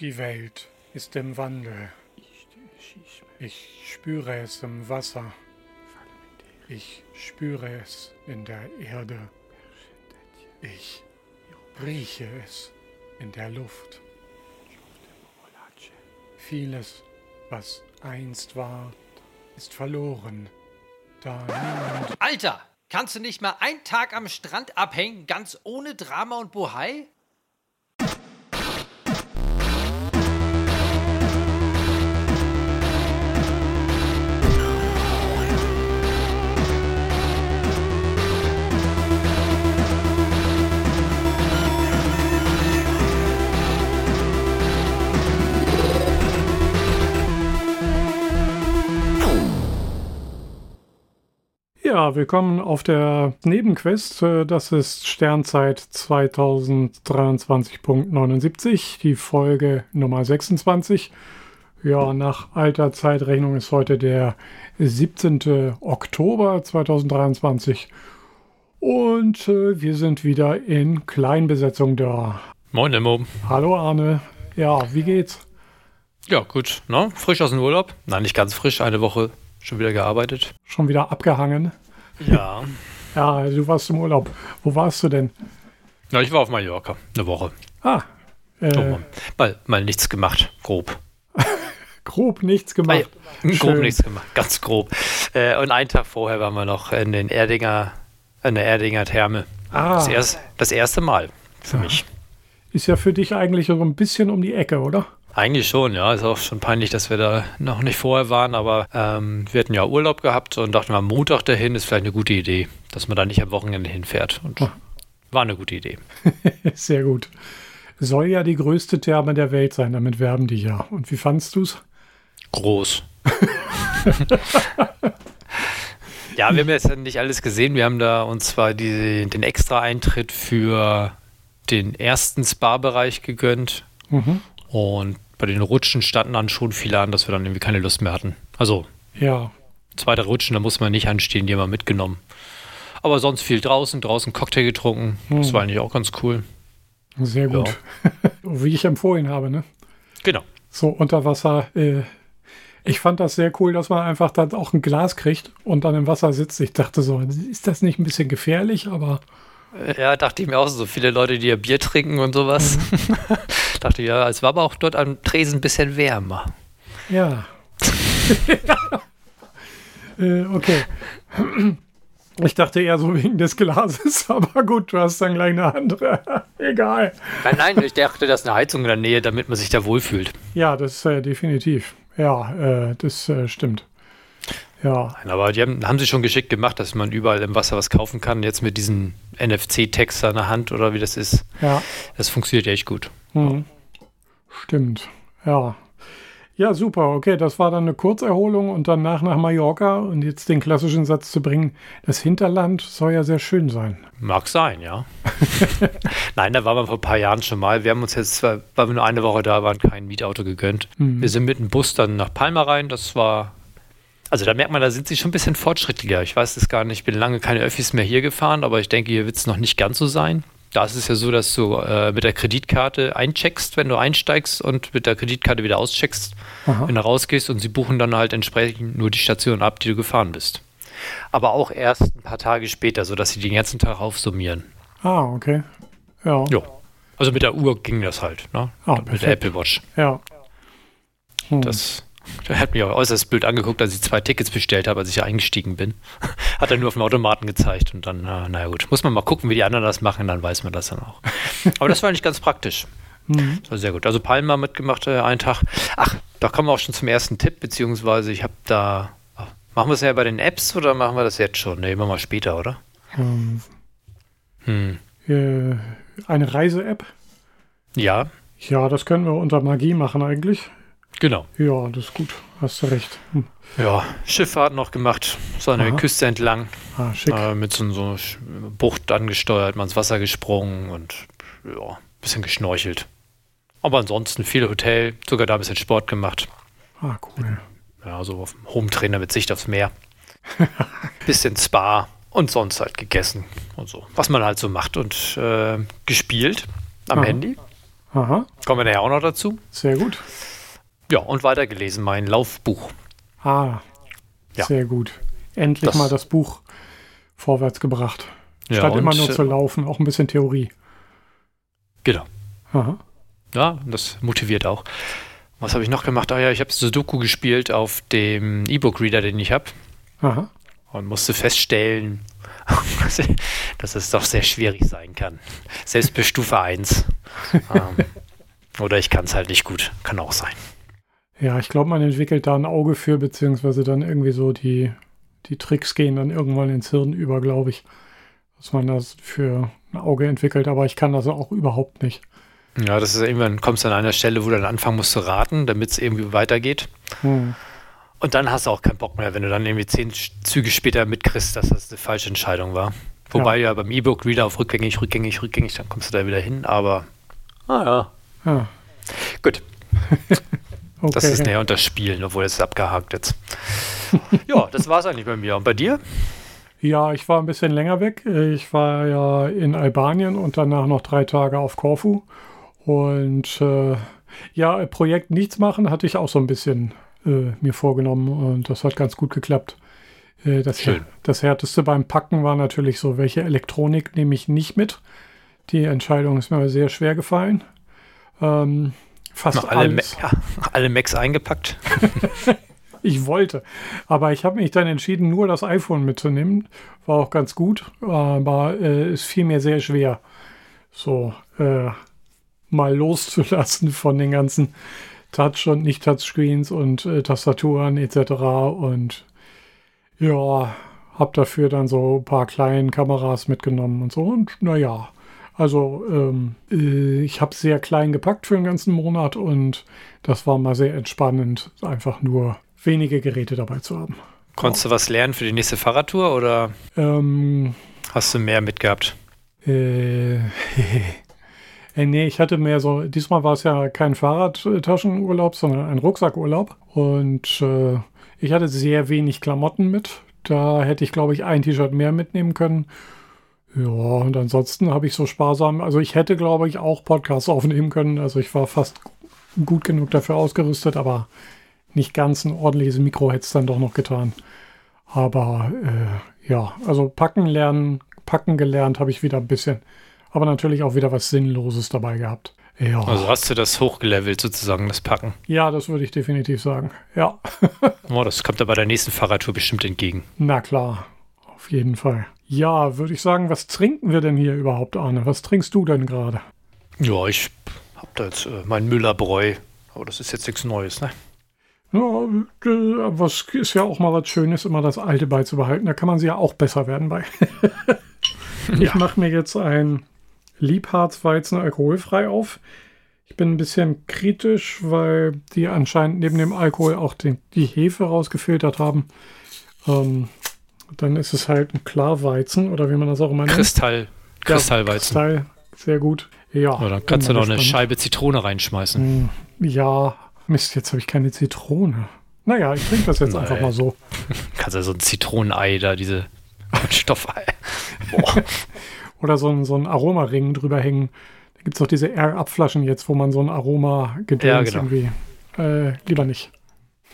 Die Welt ist im Wandel. Ich spüre es im Wasser. Ich spüre es in der Erde. Ich rieche es in der Luft. Vieles, was einst war, ist verloren. Da niemand Alter, kannst du nicht mal einen Tag am Strand abhängen, ganz ohne Drama und Bohai? Ja, willkommen auf der Nebenquest. Äh, Das ist Sternzeit 2023.79, die Folge Nummer 26. Ja, nach alter Zeitrechnung ist heute der 17. Oktober 2023. Und äh, wir sind wieder in Kleinbesetzung da. Moin, Immo. Hallo Arne. Ja, wie geht's? Ja, gut. Ne? Frisch aus dem Urlaub? Nein, nicht ganz frisch. Eine Woche schon wieder gearbeitet. Schon wieder abgehangen? Ja. Ja, du warst im Urlaub. Wo warst du denn? Na, ich war auf Mallorca. Eine Woche. Ah, äh, Oh, mal, mal nichts gemacht. Grob. grob nichts gemacht. grob Schön. nichts gemacht. Ganz grob. Äh, und einen Tag vorher waren wir noch in den Erdinger, in der Erdinger Therme. Ah, Das, erst, das erste Mal für mich. ist ja für dich eigentlich so ein bisschen um die Ecke, oder? Eigentlich schon, ja. Ist auch schon peinlich, dass wir da noch nicht vorher waren, aber ähm, wir hatten ja Urlaub gehabt und dachten, am Montag dahin ist vielleicht eine gute Idee, dass man da nicht am Wochenende hinfährt. Und Ah. war eine gute Idee. Sehr gut. Soll ja die größte Therme der Welt sein, damit werben die ja. Und wie fandst du's? Groß. ja, wir haben jetzt nicht alles gesehen. Wir haben da uns zwar die, den Extra-Eintritt für den ersten Spa-Bereich gegönnt Mhm. und bei den Rutschen standen dann schon viele an, dass wir dann irgendwie keine Lust mehr hatten. Also Ja, zwei, drei Rutschen, da muss man nicht anstehen, die haben wir mitgenommen. Aber sonst viel draußen, draußen Cocktail getrunken. Das Hm. war eigentlich auch ganz cool. sehr gut. wie ich empfohlen habe, ne? Genau. So unter Wasser. Äh, ich fand das sehr cool, dass man einfach dann auch ein Glas kriegt und dann im Wasser sitzt. Ich dachte so, ist das nicht ein bisschen gefährlich? Aber Ja, dachte ich mir auch so viele Leute, die ja Bier trinken und sowas. dachte ich, ja, es war aber auch dort am Tresen ein bisschen wärmer. ja. äh, okay. Ich dachte eher so wegen des Glases, aber gut, du hast dann gleich eine andere. Egal. Nein, nein, ich dachte, das ist eine Heizung in der Nähe, damit man sich da wohlfühlt. Ja, das äh, definitiv. Ja, äh, das äh, stimmt. Ja, Nein, aber die haben, haben sie schon geschickt gemacht, dass man überall im Wasser was kaufen kann. Jetzt mit diesen NFC-Text an der Hand oder wie das ist. ja, Das funktioniert echt gut. hm. stimmt. Ja. Ja, super. Okay, das war dann eine Kurzerholung und danach nach Mallorca und jetzt den klassischen Satz zu bringen, das Hinterland soll ja sehr schön sein. Mag sein, ja. Nein, da waren wir vor ein paar Jahren schon mal. Wir haben uns jetzt, weil wir nur eine Woche da waren, kein Mietauto gegönnt. Mhm. Wir sind mit dem Bus dann nach Palma rein. Das war, also da merkt man, da sind sie schon ein bisschen fortschrittlicher. Ich weiß es gar nicht. Ich bin lange keine Öffis mehr hier gefahren, aber ich denke, hier wird es noch nicht ganz so sein. Da ist es ja so, dass du äh, mit der Kreditkarte eincheckst, wenn du einsteigst und mit der Kreditkarte wieder auscheckst, Aha. wenn du rausgehst und sie buchen dann halt entsprechend nur die Station ab, die du gefahren bist. Aber auch erst ein paar Tage später, sodass sie den ganzen Tag aufsummieren. Ah, okay. Ja. Ja. Also mit der Uhr ging das halt, ne? Ah, mit der. Apple Watch. Ja. Hm. Das, der hat mich auch äußerst blöd angeguckt, als ich zwei Tickets bestellt habe, als ich eingestiegen bin. Hat er nur auf dem Automaten gezeigt und dann, äh, naja gut, muss man mal gucken, wie die anderen das machen, dann weiß man das dann auch. Aber das war eigentlich ganz praktisch. Mhm. Das war sehr gut. Also Palma mitgemacht, äh, einen Tag. Ach, da kommen wir auch schon zum ersten Tipp, beziehungsweise ich habe da. Machen wir es ja bei den Apps oder machen wir das jetzt schon? Ne, machen wir später, oder? Ähm, Hm. äh, eine Reise-App? Ja, Ja, das können wir unter Magie machen eigentlich. Genau. Ja, das ist gut. Hast du recht. Hm. Ja, Schifffahrt noch gemacht, so Aha. Küste entlang. Ah, schick. Äh, mit so, so Sch- Bucht angesteuert, mal ins Wasser gesprungen und ja, ein bisschen geschnorchelt. Aber ansonsten viel Hotel, sogar da ein bisschen Sport gemacht. Ah, cool. Ja, so auf dem Home-Trainer mit Sicht aufs Meer. bisschen Spa und sonst halt gegessen und so. Was man halt so macht und äh, gespielt am Aha. Handy. Aha, Kommen wir nachher auch noch dazu. sehr gut. Ja, und weitergelesen, mein Laufbuch. Ah, Ja. sehr gut. Endlich Das- mal das Buch vorwärts gebracht. Ja, Statt immer und, nur äh, zu laufen, auch ein bisschen Theorie. Genau. Aha. Ja, das motiviert auch. Was habe ich noch gemacht? Ah ja, ich habe Sudoku gespielt auf dem E-Book-Reader, den ich habe. Aha. Und musste feststellen, dass es doch sehr schwierig sein kann. Selbst bei Stufe 1. ähm, oder ich kann es halt nicht gut. Kann auch sein. Ja, ich glaube, man entwickelt da ein Auge für, beziehungsweise dann irgendwie so die, die Tricks gehen dann irgendwann ins Hirn über, glaube ich. Dass man das für ein Auge entwickelt, aber ich kann das auch überhaupt nicht. Ja, das ist irgendwann, kommst du an einer Stelle, wo du dann anfangen musst zu raten, damit es irgendwie weitergeht. Hm. Und dann hast du auch keinen Bock mehr, wenn du dann irgendwie zehn Züge später mitkriegst, dass das eine falsche Entscheidung war. Wobei ja, beim E-Book-Reader auf rückgängig, rückgängig, rückgängig, dann kommst du da wieder hin, aber ah ja, gut. okay. Das ist näher unter Spielen, obwohl es abgehakt jetzt. ja, das war es eigentlich bei mir. Und bei dir? Ja, ich war ein bisschen länger weg. Ich war ja in Albanien und danach noch drei Tage auf Korfu. Und äh, ja, Projekt Nichts machen hatte ich auch so ein bisschen äh, mir vorgenommen und das hat ganz gut geklappt. Äh, das, Schön. das Härteste beim Packen war natürlich so, welche Elektronik nehme ich nicht mit. Die Entscheidung ist mir sehr schwer gefallen. Ähm, fast Noch alle, Ma alles. ja, alle Macs eingepackt? Ich wollte. Aber ich habe mich dann entschieden, nur das iPhone mitzunehmen. War auch ganz gut, aber äh, es fiel mir sehr schwer, so äh, mal loszulassen von den ganzen Touch- und Nicht-Touchscreens und äh, Tastaturen etc. Und ja, habe dafür dann so ein paar kleine Kameras mitgenommen und so. Und naja, also ähm, äh, ich habe sehr klein gepackt für den ganzen Monat und das war mal sehr entspannend, einfach nur wenige Geräte dabei zu haben. Konntest du was lernen für die nächste Fahrradtour oder Ähm, hast du mehr mitgehabt? äh, äh, nee, ich hatte mehr so, diesmal war es ja kein Fahrradtaschenurlaub, sondern ein Rucksackurlaub. Und äh, ich hatte sehr wenig Klamotten mit. Da hätte ich, glaube ich, ein T-Shirt mehr mitnehmen können. Ja, und ansonsten habe ich so sparsam, also ich hätte, glaube ich, auch Podcasts aufnehmen können. Also ich war fast gut genug dafür ausgerüstet, aber nicht ganz ein ordentliches Mikro hätte es dann doch noch getan. Aber äh, ja, also packen lernen, packen gelernt habe ich wieder ein bisschen. Aber natürlich auch wieder was Sinnloses dabei gehabt. Ja, Also hast du das hochgelevelt sozusagen, das Packen. ja das würde ich definitiv sagen. Ja, Oh, das kommt aber der nächsten Fahrradtour bestimmt entgegen. na klar, auf jeden Fall. Ja, würde ich sagen, was trinken wir denn hier überhaupt, Arne? Was trinkst du denn gerade? Ja, ich hab da jetzt äh, mein Müllerbräu. Aber das ist jetzt nichts Neues, ne? Ja, äh, was ist ja auch mal was Schönes, immer das Alte beizubehalten. Da kann man sie ja auch besser werden bei. ich mache mir jetzt ein Liebharzweizen alkoholfrei auf. Ich bin ein bisschen kritisch, weil die anscheinend neben dem Alkohol auch den, die Hefe rausgefiltert haben. Ähm, dann ist es halt ein Klarweizen oder wie man das auch immer nennt. Kristall, Ja, Kristallweizen. Kristall, sehr gut. Ja, Ja, dann kannst du noch eine. Scheibe Zitrone reinschmeißen. Hm, Ja, Mist, jetzt habe ich keine Zitrone. Naja, ich trinke das jetzt Nein. einfach mal so. Kannst ja so ein Zitronenei da, diese Stoffei. Oder so ein, so ein Aromaring drüber hängen. Da gibt es doch diese R-Abflaschen jetzt, wo man so ein Aroma gedöns Ja, genau. irgendwie. Äh, lieber nicht.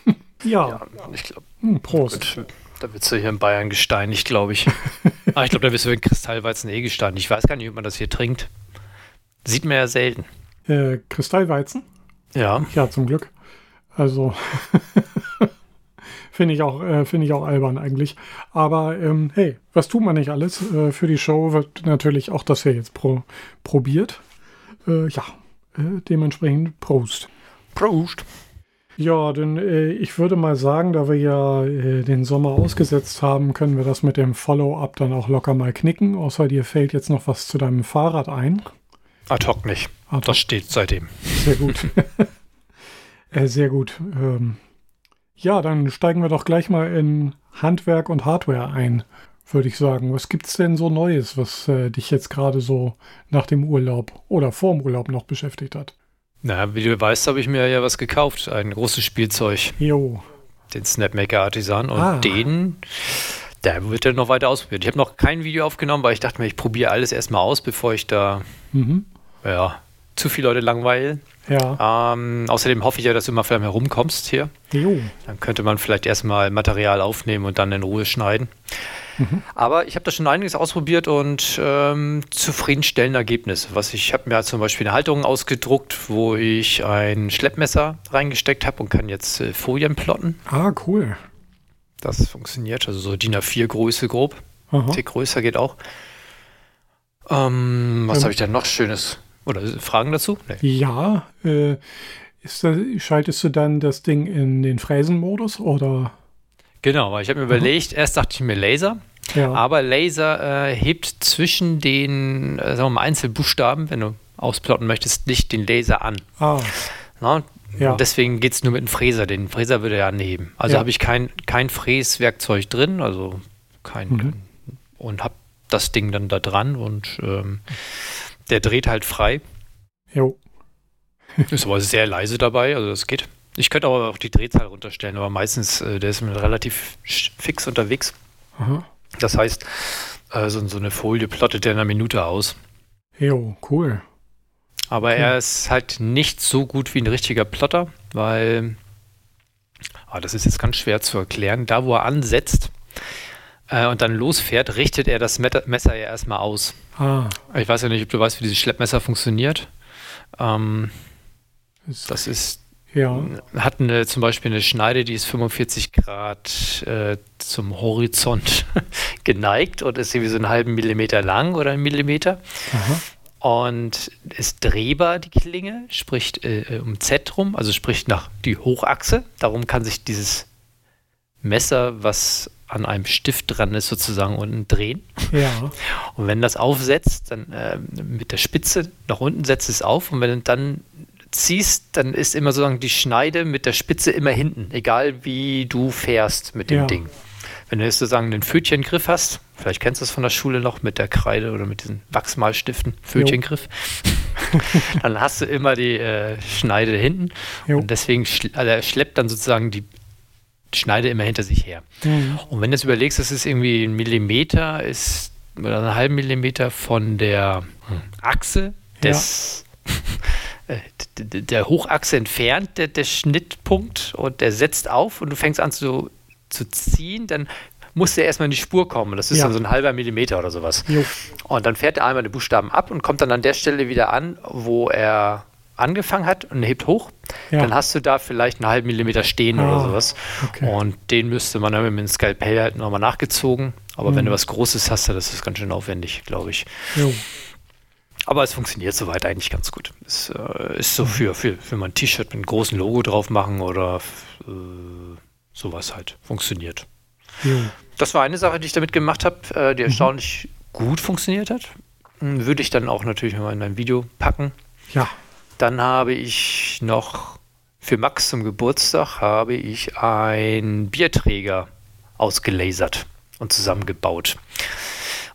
ja, Ja, ich glaube, hm, Prost. Da wirst du hier in Bayern gesteinigt, glaube ich. ah, ich glaube, da wirst du wegen Kristallweizen eh gesteinigt. Ich weiß gar nicht, ob man das hier trinkt. Sieht man ja selten. Äh, Kristallweizen? Ja, Ja, zum Glück. Also finde ich auch äh, finde ich auch albern eigentlich. Aber ähm, hey, was tut man nicht alles? Äh, für die Show wird natürlich auch das hier jetzt pro probiert. Äh, ja, äh, dementsprechend Prost. Prost. Ja, denn äh, ich würde mal sagen, da wir ja äh, den Sommer ausgesetzt haben, können wir das mit dem Follow-up dann auch locker mal knicken. Außer dir fällt jetzt noch was zu deinem Fahrrad ein. Ad hoc nicht. Ad hoc. Das steht seitdem. Sehr gut. äh, sehr gut. Ähm, ja, dann steigen wir doch gleich mal in Handwerk und Hardware ein, würde ich sagen. Was gibt's denn so Neues, was äh, dich jetzt gerade so nach dem Urlaub oder vorm Urlaub noch beschäftigt hat? Na, wie du weißt, habe ich mir ja was gekauft. Ein großes Spielzeug, Jo. den Snapmaker Artisan. Und Ah. den, der wird dann noch weiter ausprobiert. Ich habe noch kein Video aufgenommen, weil ich dachte mir, ich probiere alles erstmal aus, bevor ich da Mhm. ja, zu viele Leute langweilen. Ja. Ähm, außerdem hoffe ich ja, dass du mal vielleicht herumkommst hier. Jo. Dann könnte man vielleicht erstmal Material aufnehmen und dann in Ruhe schneiden. Aber ich habe da schon einiges ausprobiert und ähm, zufriedenstellende Ergebnisse. Was ich habe mir zum Beispiel eine Halterung ausgedruckt, wo ich ein Schleppmesser reingesteckt habe und kann jetzt äh, Folien plotten. Ah, cool. Das funktioniert, also so DIN A4 Größe grob. Aha. Tick größer geht auch. Ähm, was Ähm. habe ich da noch Schönes? Oder Fragen dazu? Nee. Ja, äh, ist da, schaltest du dann das Ding in den Fräsenmodus oder? Genau, weil ich habe mir überlegt, erst dachte ich mir Laser, Ja. aber Laser äh, hebt zwischen den äh, sagen wir mal, Einzelbuchstaben, wenn du ausplotten möchtest, nicht den Laser an. ah, Na? Ja. Und deswegen geht es nur mit dem Fräser. Den Fräser würde er anheben. Also Ja. habe ich kein, kein Fräswerkzeug drin, also kein. Mhm. Und habe das Ding dann da dran und ähm, der dreht halt frei. jo. Ist aber sehr leise dabei, also das geht. Ich könnte aber auch die Drehzahl runterstellen, aber meistens, äh, der ist mit relativ fix unterwegs. Aha. Das heißt, äh, so, so eine Folie plottet er in einer Minute aus. Jo, cool. Aber Okay. er ist halt nicht so gut wie ein richtiger Plotter, weil, ah, das ist jetzt ganz schwer zu erklären, da wo er ansetzt äh, und dann losfährt, richtet er das Messer ja erstmal aus. Ah, Ich weiß ja nicht, ob du weißt, wie dieses Schleppmesser funktioniert. Ähm, das ist ja. hat eine, zum Beispiel eine Schneide, die ist 45 Grad äh, zum Horizont geneigt und ist irgendwie so einen halben Millimeter lang oder einen Millimeter. Aha. Und ist drehbar, die Klinge, spricht äh, um Z rum, also spricht nach die Hochachse. Darum kann sich dieses Messer, was an einem Stift dran ist, sozusagen unten drehen. Ja. Und wenn das aufsetzt, dann äh, mit der Spitze nach unten setzt es auf. Und wenn dann ziehst, dann ist immer sozusagen die Schneide mit der Spitze immer hinten, egal wie du fährst mit dem Ja. Ding. Wenn du jetzt sozusagen einen Fötchengriff hast, vielleicht kennst du es von der Schule noch mit der Kreide oder mit diesen Wachsmalstiften, Fötchengriff, dann hast du immer die äh, Schneide hinten Jo. und deswegen schl also er schleppt dann sozusagen die Schneide immer hinter sich her. Mhm. Und wenn du jetzt überlegst, das ist irgendwie ein Millimeter, ist oder einen halben Millimeter von der hm, Achse des d- der Hochachse entfernt, der, der Schnittpunkt, und der setzt auf und du fängst an zu, zu ziehen, dann muss der erstmal in die Spur kommen. Das ist Ja. dann so ein halber Millimeter oder sowas. Jo. Und dann fährt er einmal die Buchstaben ab und kommt dann an der Stelle wieder an, wo er angefangen hat und hebt hoch. Ja. Dann hast du da vielleicht einen halben Millimeter stehen Ah, oder sowas. okay. Und den müsste man dann mit dem Skalpell halt nochmal nachgezogen. Aber wenn Mhm. du was Großes hast, dann ist das ganz schön aufwendig, glaube ich. Jo. Aber es funktioniert soweit eigentlich ganz gut. Es äh, ist Mhm. so für, für, für mein T-Shirt mit einem großen Logo drauf machen oder äh, sowas halt. Funktioniert. Jo. Das war eine Sache, die ich damit gemacht habe, äh, die Mhm. erstaunlich gut funktioniert hat. Hm, Würde ich dann auch natürlich mal in ein Video packen. Ja. Dann habe ich noch für Max zum Geburtstag habe ich einen Bierträger ausgelasert und zusammengebaut.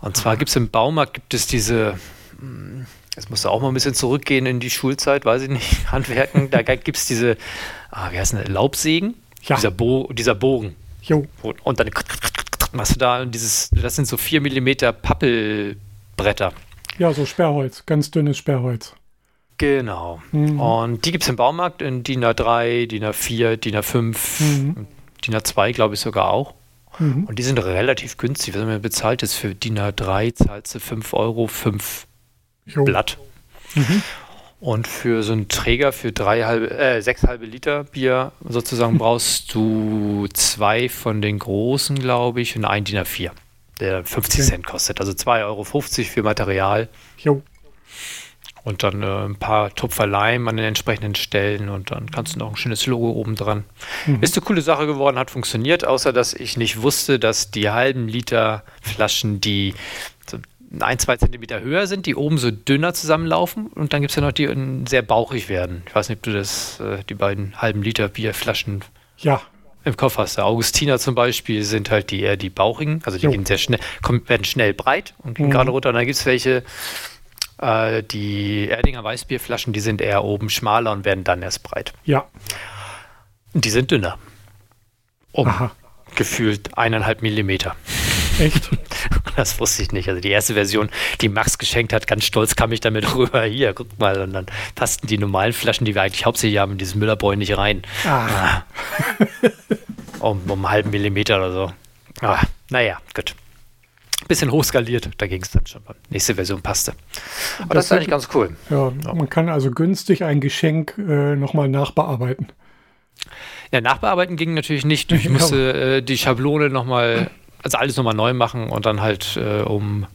Und zwar gibt es im Baumarkt gibt es diese, jetzt musst du auch mal ein bisschen zurückgehen in die Schulzeit, weiß ich nicht, Handwerken, da gibt es diese, ah, wie heißt das? Laubsägen? Ja. Dieser, Bo dieser Bogen. Jo. Und dann machst du da dieses, das sind so 4 mm Pappelbretter. Ja, so Sperrholz. Ganz dünnes Sperrholz. Genau. Mhm. Und die gibt es im Baumarkt in DIN A3, DIN A4, DIN A5, Mhm. DIN A2 glaube ich sogar auch. Mhm. Und die sind relativ günstig. Was man bezahlt ist für DIN A3 zahlst du 5 Euro, 5 Jo. Blatt. Mhm. Und für so einen Träger für drei halbe, äh, sechs halbe Liter Bier sozusagen brauchst du zwei von den großen, glaube ich, und ein DIN A4, der 50 Okay. Cent kostet. Also 2,50 Euro für Material Jo. und dann äh, ein paar Tupfer Leim an den entsprechenden Stellen und dann kannst du noch ein schönes Logo oben dran. Mhm. Ist eine coole Sache geworden, hat funktioniert, außer dass ich nicht wusste, dass die halben Liter Flaschen, die ein, zwei Zentimeter höher sind, die oben so dünner zusammenlaufen und dann gibt es ja noch die, die sehr bauchig werden. Ich weiß nicht, ob du das, äh, die beiden halben Liter Bierflaschen Ja. im Kopf hast. Der Augustiner zum Beispiel sind halt die eher die bauchigen, also die Jo. gehen sehr schnell, kommen, werden schnell breit und gehen Mhm. gerade runter. Und dann gibt es welche, äh, die Erdinger Weißbierflaschen, die sind eher oben schmaler und werden dann erst breit. Ja. Und die sind dünner. Um Aha. gefühlt eineinhalb Millimeter. Echt? das wusste ich nicht. Also die erste Version, die Max geschenkt hat, ganz stolz kam ich damit rüber. Hier, guck mal. Und dann passten die normalen Flaschen, die wir eigentlich hauptsächlich haben, in dieses Müllerbräu nicht rein. Ah. um, um einen halben Millimeter oder so. Ah, naja, gut. Bisschen hochskaliert, da ging es dann schon. Nächste Version passte. Aber das, das ist eigentlich ganz cool. Ja, ja, man kann also günstig ein Geschenk äh, nochmal nachbearbeiten. Ja, nachbearbeiten ging natürlich nicht. Ich musste äh, die Schablone nochmal, also alles nochmal neu machen und dann halt äh, um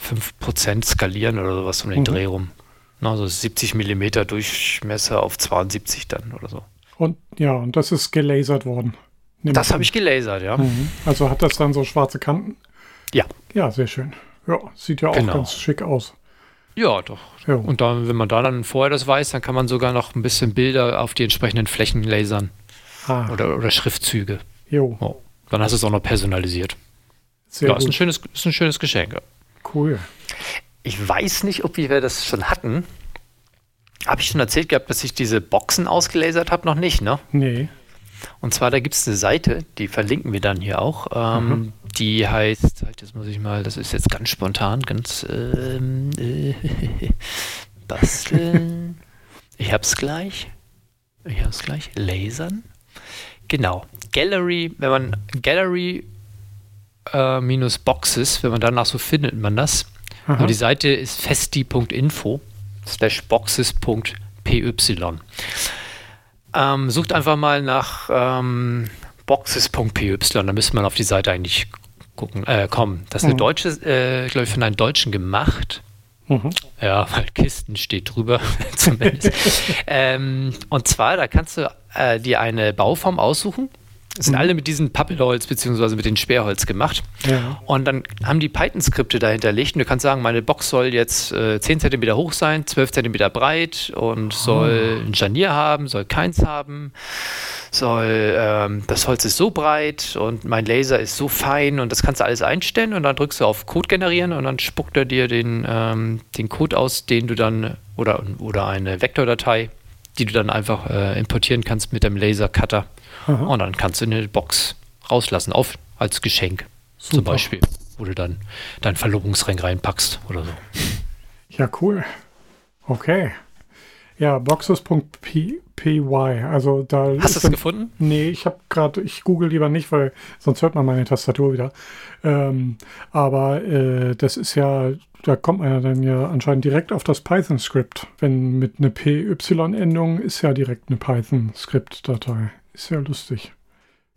5% skalieren oder sowas um den mhm. Dreh rum. Also 70 mm Durchmesser auf 72 dann oder so. Und ja, und das ist gelasert worden. Das habe ich gelasert, ja. Mhm. Also hat das dann so schwarze Kanten? Ja. Ja, sehr schön. Ja, sieht ja auch genau. ganz schick aus. Ja, doch. Ja. Und dann, wenn man da dann vorher das weiß, dann kann man sogar noch ein bisschen Bilder auf die entsprechenden Flächen lasern. Ah. Oder, oder Schriftzüge. Jo. Oh. Dann hast du es auch noch personalisiert. Sehr ja, gut. Ist ein schönes, ist ein schönes Geschenk. Cool. Ich weiß nicht, ob wir das schon hatten. Habe ich schon erzählt gehabt, dass ich diese Boxen ausgelasert habe? Noch nicht, ne? Nee. Und zwar, da gibt es eine Seite, die verlinken wir dann hier auch. Ähm, mhm. Die heißt, halt, das muss ich mal, das ist jetzt ganz spontan, ganz ähm, äh, basteln. ich hab's gleich. Ich hab's gleich. Lasern. Genau. Gallery, wenn man Gallery äh, minus Boxes, wenn man danach so findet man das. Aber die Seite ist festi.info slash boxes.py. Ähm, sucht einfach mal nach ähm, boxes.py, da müsste man auf die Seite eigentlich gucken, äh, kommen. Das ist eine mhm. deutsche, äh, glaube ich, von einem Deutschen gemacht. Mhm. Ja, weil Kisten steht drüber, zumindest. ähm, und zwar, da kannst du äh, dir eine Bauform aussuchen sind mhm. alle mit diesem Pappelholz bzw. mit dem Sperrholz gemacht. Ja. Und dann haben die Python-Skripte dahinterlegt. Und du kannst sagen, meine Box soll jetzt äh, 10 cm hoch sein, 12 cm breit und soll oh. ein Scharnier haben, soll keins haben, soll, ähm, das Holz ist so breit und mein Laser ist so fein und das kannst du alles einstellen und dann drückst du auf Code generieren und dann spuckt er dir den, ähm, den Code aus, den du dann, oder, oder eine Vektordatei, die du dann einfach äh, importieren kannst mit dem Laser-Cutter Aha. Und dann kannst du eine Box rauslassen, auf, als Geschenk Super. zum Beispiel, wo du dann deinen Verlobungsring reinpackst oder so. Ja, cool. Okay. Ja, boxes.py. Also da Hast du es gefunden? Nee, ich habe gerade, ich google lieber nicht, weil sonst hört man meine Tastatur wieder. Ähm, aber äh, das ist ja, da kommt man ja dann ja anscheinend direkt auf das Python-Skript. Wenn mit einer PY-Endung ist ja direkt eine Python-Skript-Datei. Ist ja lustig.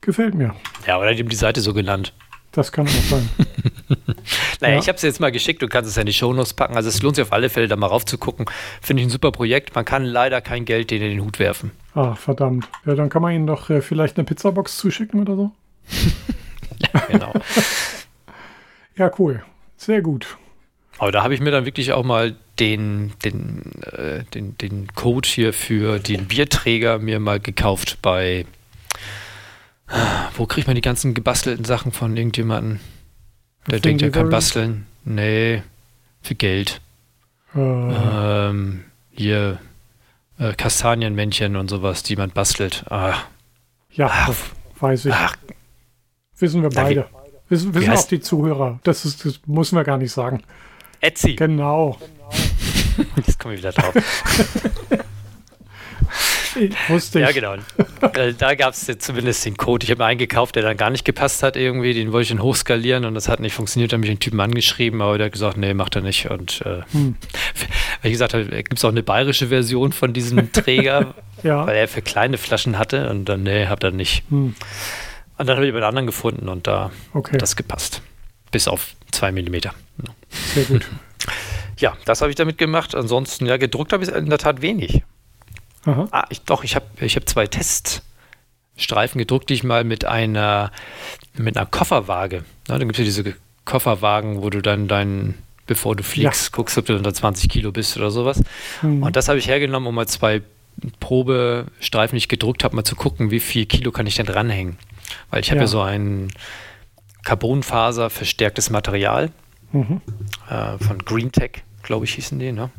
Gefällt mir. Ja, oder die haben die Seite so genannt. Das kann auch sein. naja, ja. ich habe es jetzt mal geschickt, du kannst es ja in die Shownotes packen. Also es lohnt sich auf alle Fälle, da mal raufzugucken. Finde ich ein super Projekt. Man kann leider kein Geld in den Hut werfen. Ah, verdammt. Ja, dann kann man ihnen doch äh, vielleicht eine Pizzabox zuschicken oder so. ja, genau. ja, cool. Sehr gut. Aber da habe ich mir dann wirklich auch mal den, den, äh, den, den Code hier für den Bierträger mir mal gekauft bei. Wo kriegt man die ganzen gebastelten Sachen von irgendjemandem? Der denkt ja kein Basteln. Nee, für Geld. Uh. Ähm, hier äh, Kastanienmännchen und sowas, die man bastelt. Ah. Ja, Ach. weiß ich. Ach. Wissen wir beide. Wissen wissen auch die Zuhörer. Das, ist, das müssen wir gar nicht sagen. Etsy. Genau. Jetzt komme ich wieder drauf. Wusste ich. Ja, genau. Äh, da gab es zumindest den Code. Ich habe mir einen gekauft, der dann gar nicht gepasst hat irgendwie. Den wollte ich dann hochskalieren und das hat nicht funktioniert. Da habe ich den Typen angeschrieben, aber der hat gesagt, nee, macht er nicht. Und äh, hm. wie gesagt, gibt es auch eine bayerische Version von diesem Träger, ja. weil er für kleine Flaschen hatte und dann, nee, hat er nicht. Hm. Und dann habe ich einen anderen gefunden und da okay. hat das gepasst. Bis auf zwei Millimeter. Sehr gut. Ja, das habe ich damit gemacht. Ansonsten, ja, gedruckt habe ich in der Tat wenig. Aha. Ah, ich, doch, ich habe ich hab zwei Teststreifen gedruckt, die ich mal mit einer, mit einer Kofferwaage. Ja, dann gibt es ja diese Kofferwagen, wo du dann deinen, bevor du fliegst, ja. guckst, ob du unter 20 Kilo bist oder sowas. Mhm. Und das habe ich hergenommen, um mal zwei Probestreifen, die ich gedruckt habe, mal zu gucken, wie viel Kilo kann ich denn dranhängen. Weil ich habe ja. ja so ein Carbonfaser verstärktes Material mhm. äh, von GreenTech, glaube ich, hießen die. Ne?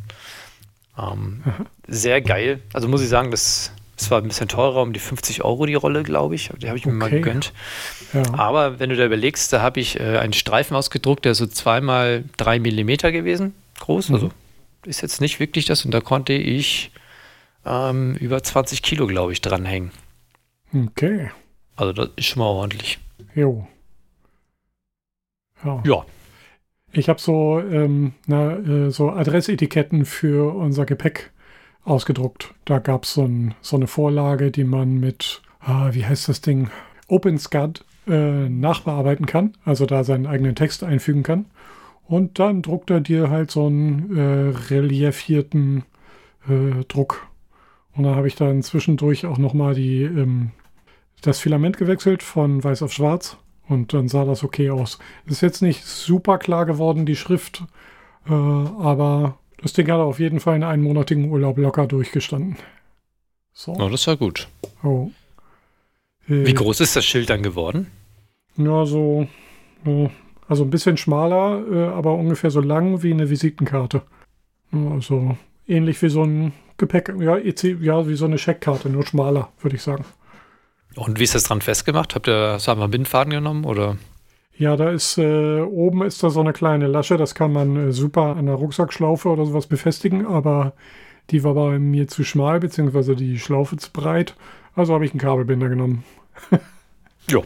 Ähm, mhm. Sehr geil. Also muss ich sagen, das Es war ein bisschen teurer, um die 50 Euro die Rolle, glaube ich. Die habe ich mir mal Okay. gegönnt. Ja. Aber wenn du da überlegst, da habe ich äh, einen Streifen ausgedruckt, der ist so zweimal drei Millimeter gewesen, groß. Mhm. Also ist jetzt nicht wirklich das. Und da konnte ich ähm, über 20 Kilo, glaube ich, dranhängen. Okay. Also das ist schon mal ordentlich. Jo. Ja. Ja, Ich habe so, ähm, na, äh, so Adressetiketten für unser Gepäck ausgedruckt. Da gab es so, ein, so eine Vorlage, die man mit, ah, wie heißt das Ding, OpenSCAD äh, nachbearbeiten kann. Also da seinen eigenen Text einfügen kann. Und dann druckt er dir halt so einen äh, reliefierten äh, Druck. Und dann habe ich dann zwischendurch auch nochmal die, ähm, das Filament gewechselt von weiß auf schwarz. Und dann sah das okay aus. Ist jetzt nicht super klar geworden, die Schrift, äh, aber das Ding hat auf jeden Fall in einmonatigen Urlaub locker durchgestanden. So. oh, das war gut. Oh. Äh, Wie groß ist das Schild dann geworden? Ja, so. äh, Also ein bisschen schmaler, äh, aber ungefähr so lang wie eine Visitenkarte. Also ähnlich wie so ein Gepäck, ja, EC, ja, wie so eine Scheckkarte, nur schmaler, würde ich sagen. Und wie ist das dran festgemacht? Habt ihr, einfach einen Bindfaden genommen oder? Ja, da ist äh, oben ist da so eine kleine Lasche, das kann man äh, super an der Rucksackschlaufe oder sowas befestigen, aber die war bei mir zu schmal, beziehungsweise die Schlaufe zu breit. Also habe ich einen Kabelbinder genommen. Ja.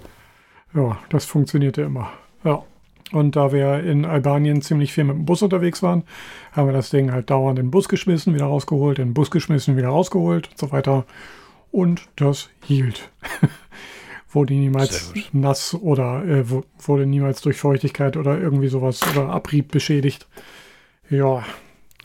Ja, das funktionierte immer. Ja. Und da wir in Albanien ziemlich viel mit dem Bus unterwegs waren, haben wir das Ding halt dauernd in den Bus geschmissen, wieder rausgeholt, in den Bus geschmissen, wieder rausgeholt und so weiter. Und das hielt. wurde niemals nass oder äh, wurde niemals durch Feuchtigkeit oder irgendwie sowas oder Abrieb beschädigt. Ja,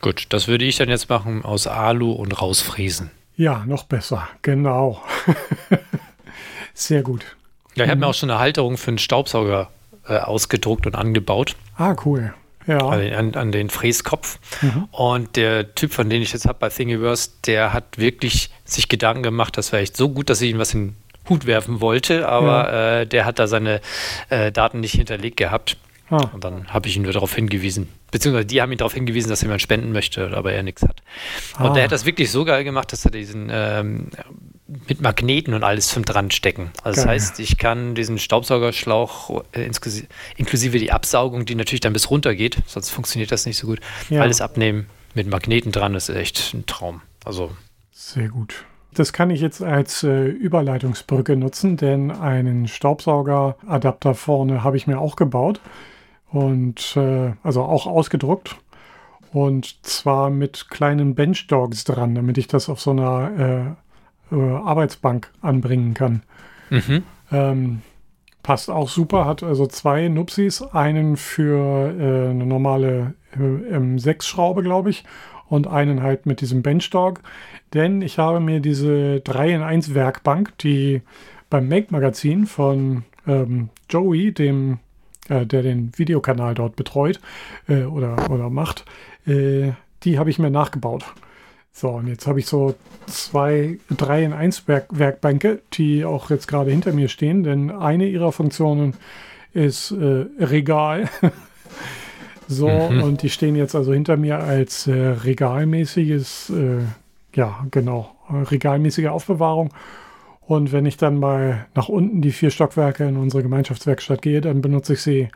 Gut, das würde ich dann jetzt machen aus Alu und rausfräsen. ja, noch besser. Genau. Sehr gut. Ja, ich habe Mhm. mir auch schon eine Halterung für einen Staubsauger äh, ausgedruckt und angebaut. Ah, cool. Ja. An, an den Fräskopf. Mhm. Und der Typ, von dem ich jetzt habe bei Thingiverse, der hat wirklich sich Gedanken gemacht, das war echt so gut, dass ich ihm was in den Hut werfen wollte, aber äh, der hat da seine äh, Daten nicht hinterlegt gehabt. Ah, Und dann habe ich ihn nur darauf hingewiesen, beziehungsweise die haben ihn darauf hingewiesen, dass jemand spenden möchte, aber er nichts hat. Und Ah. der hat das wirklich so geil gemacht, dass er diesen ähm, mit Magneten und alles zum dran stecken. Also das Geil. heißt, ich kann diesen Staubsaugerschlauch äh, inklusive, die Absaugung, die natürlich dann bis runter geht, sonst funktioniert das nicht so gut, Ja. alles abnehmen mit Magneten dran, das ist echt ein Traum. Also Sehr gut. Das kann ich jetzt als äh, Überleitungsbrücke nutzen, denn einen Staubsaugeradapter vorne habe ich mir auch gebaut und äh, also auch ausgedruckt und zwar mit kleinen Benchdogs dran, damit ich das auf so einer äh, Arbeitsbank anbringen kann. mhm. Ähm, passt auch super, hat also zwei Nupsis, einen für äh, eine normale äh, M6-Schraube, glaube ich, und einen halt mit diesem Benchdog. Denn ich habe mir diese 3 in 1 Werkbank, die beim Make-Magazin von ähm, Joey, dem, äh, der den Videokanal dort betreut äh, oder, oder macht, die habe ich mir nachgebaut. So, und jetzt habe ich so zwei 3 in 1 Werk Werkbänke, die auch jetzt gerade hinter mir stehen, denn eine ihrer Funktionen ist äh, Regal. so, und die stehen jetzt also hinter mir als äh, regalmäßiges, äh, ja, genau, regalmäßige Aufbewahrung. Und wenn ich dann mal nach unten die vier Stockwerke in unsere Gemeinschaftswerkstatt gehe, dann benutze ich sie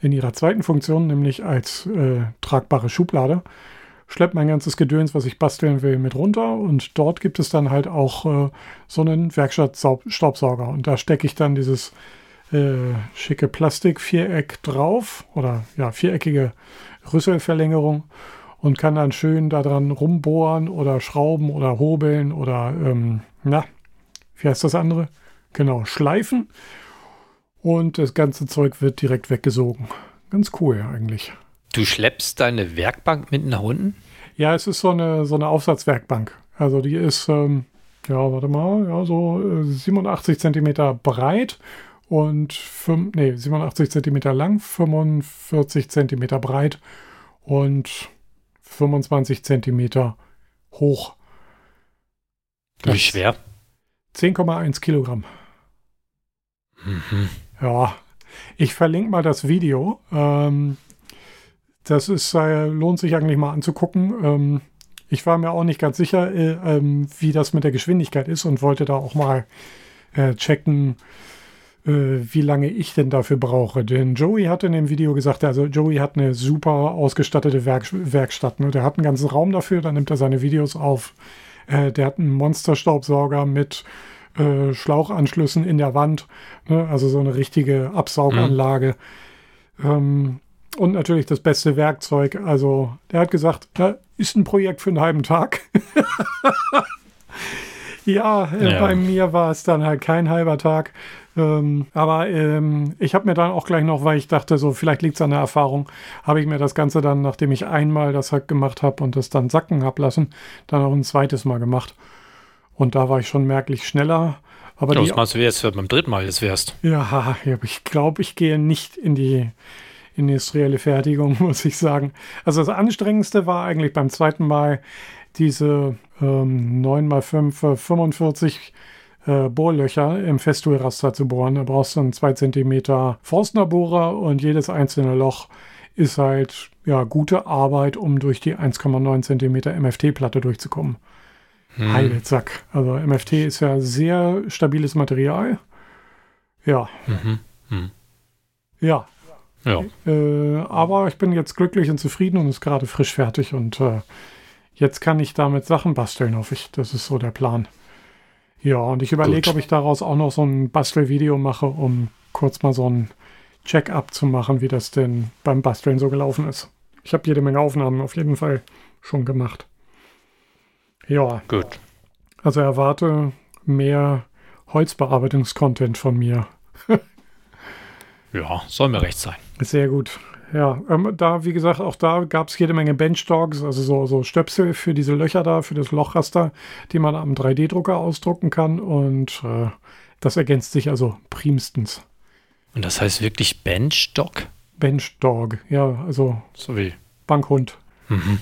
in ihrer zweiten Funktion, nämlich als äh, tragbare Schublade schlepp mein ganzes Gedöns, was ich basteln will, mit runter und dort gibt es dann halt auch äh, so einen Werkstattstaubsauger und da stecke ich dann dieses äh, schicke Plastikviereck drauf oder ja, viereckige Rüsselverlängerung und kann dann schön daran rumbohren oder schrauben oder hobeln oder ähm, na, wie heißt das andere? Genau, schleifen und das ganze Zeug wird direkt weggesogen. Ganz cool eigentlich. Du schleppst deine Werkbank mit nach unten? Ja, es ist so eine, so eine Aufsatzwerkbank. Also die ist, ähm, ja, warte mal, ja, so äh, 87 Zentimeter breit und fünf, nee, 87 Zentimeter lang, 45 Zentimeter breit und 25 Zentimeter hoch. Wie Das- schwer? 10,1 Kilogramm. Mhm. Ja, ich verlinke mal das Video. Ähm, das ist, äh, lohnt sich eigentlich mal anzugucken. Ähm, ich war mir auch nicht ganz sicher, äh, ähm, wie das mit der Geschwindigkeit ist und wollte da auch mal äh, checken, äh, wie lange ich denn dafür brauche. Denn Joey hat in dem Video gesagt, also Joey hat eine super ausgestattete Werk Werkstatt. Ne? Der hat einen ganzen Raum dafür, da nimmt er seine Videos auf. Äh, der hat einen Monsterstaubsauger mit äh, Schlauchanschlüssen in der Wand, ne? also so eine richtige Absauganlage. Mhm. Ähm, und natürlich das beste Werkzeug. Also, der hat gesagt, na, ist ein Projekt für einen halben Tag. ja, äh, ja, bei mir war es dann halt kein halber Tag. Ähm, aber ähm, ich habe mir dann auch gleich noch, weil ich dachte, so vielleicht liegt es an der Erfahrung, habe ich mir das Ganze dann, nachdem ich einmal das halt gemacht habe und das dann sacken habe lassen, dann auch ein zweites Mal gemacht. Und da war ich schon merklich schneller. Aber ja, was meinst du, jetzt beim dritten Mal jetzt wärst? Ja, ich glaube, ich gehe nicht in die industrielle Fertigung, muss ich sagen. Also das Anstrengendste war eigentlich beim zweiten Mal diese ähm, 9x5 45 äh, Bohrlöcher im Festoolraster zu bohren. Da brauchst du einen 2 cm Forstnerbohrer und jedes einzelne Loch ist halt ja gute Arbeit, um durch die 1,9 cm MFT-Platte durchzukommen. Hm. Heidezack. Also MFT ist ja sehr stabiles Material. Ja. Mhm. Hm. Ja, ja. Äh, aber ich bin jetzt glücklich und zufrieden und ist gerade frisch fertig und äh, jetzt kann ich damit Sachen basteln, hoffe ich. Das ist so der Plan. Ja, und ich überlege, ob ich daraus auch noch so ein Bastelvideo mache, um kurz mal so ein Check-up zu machen, wie das denn beim Basteln so gelaufen ist. Ich habe jede Menge Aufnahmen auf jeden Fall schon gemacht. Ja. Gut. Also erwarte mehr Holzbearbeitungskontent von mir. Ja, soll mir recht sein. Sehr gut. Ja, ähm, da, wie gesagt, auch da gab es jede Menge Benchdogs, also so, so Stöpsel für diese Löcher da, für das Lochraster, die man am 3D-Drucker ausdrucken kann. Und äh, das ergänzt sich also primstens. Und das heißt wirklich Benchdog? Benchdog, ja, also. So wie. Bankhund. Mhm.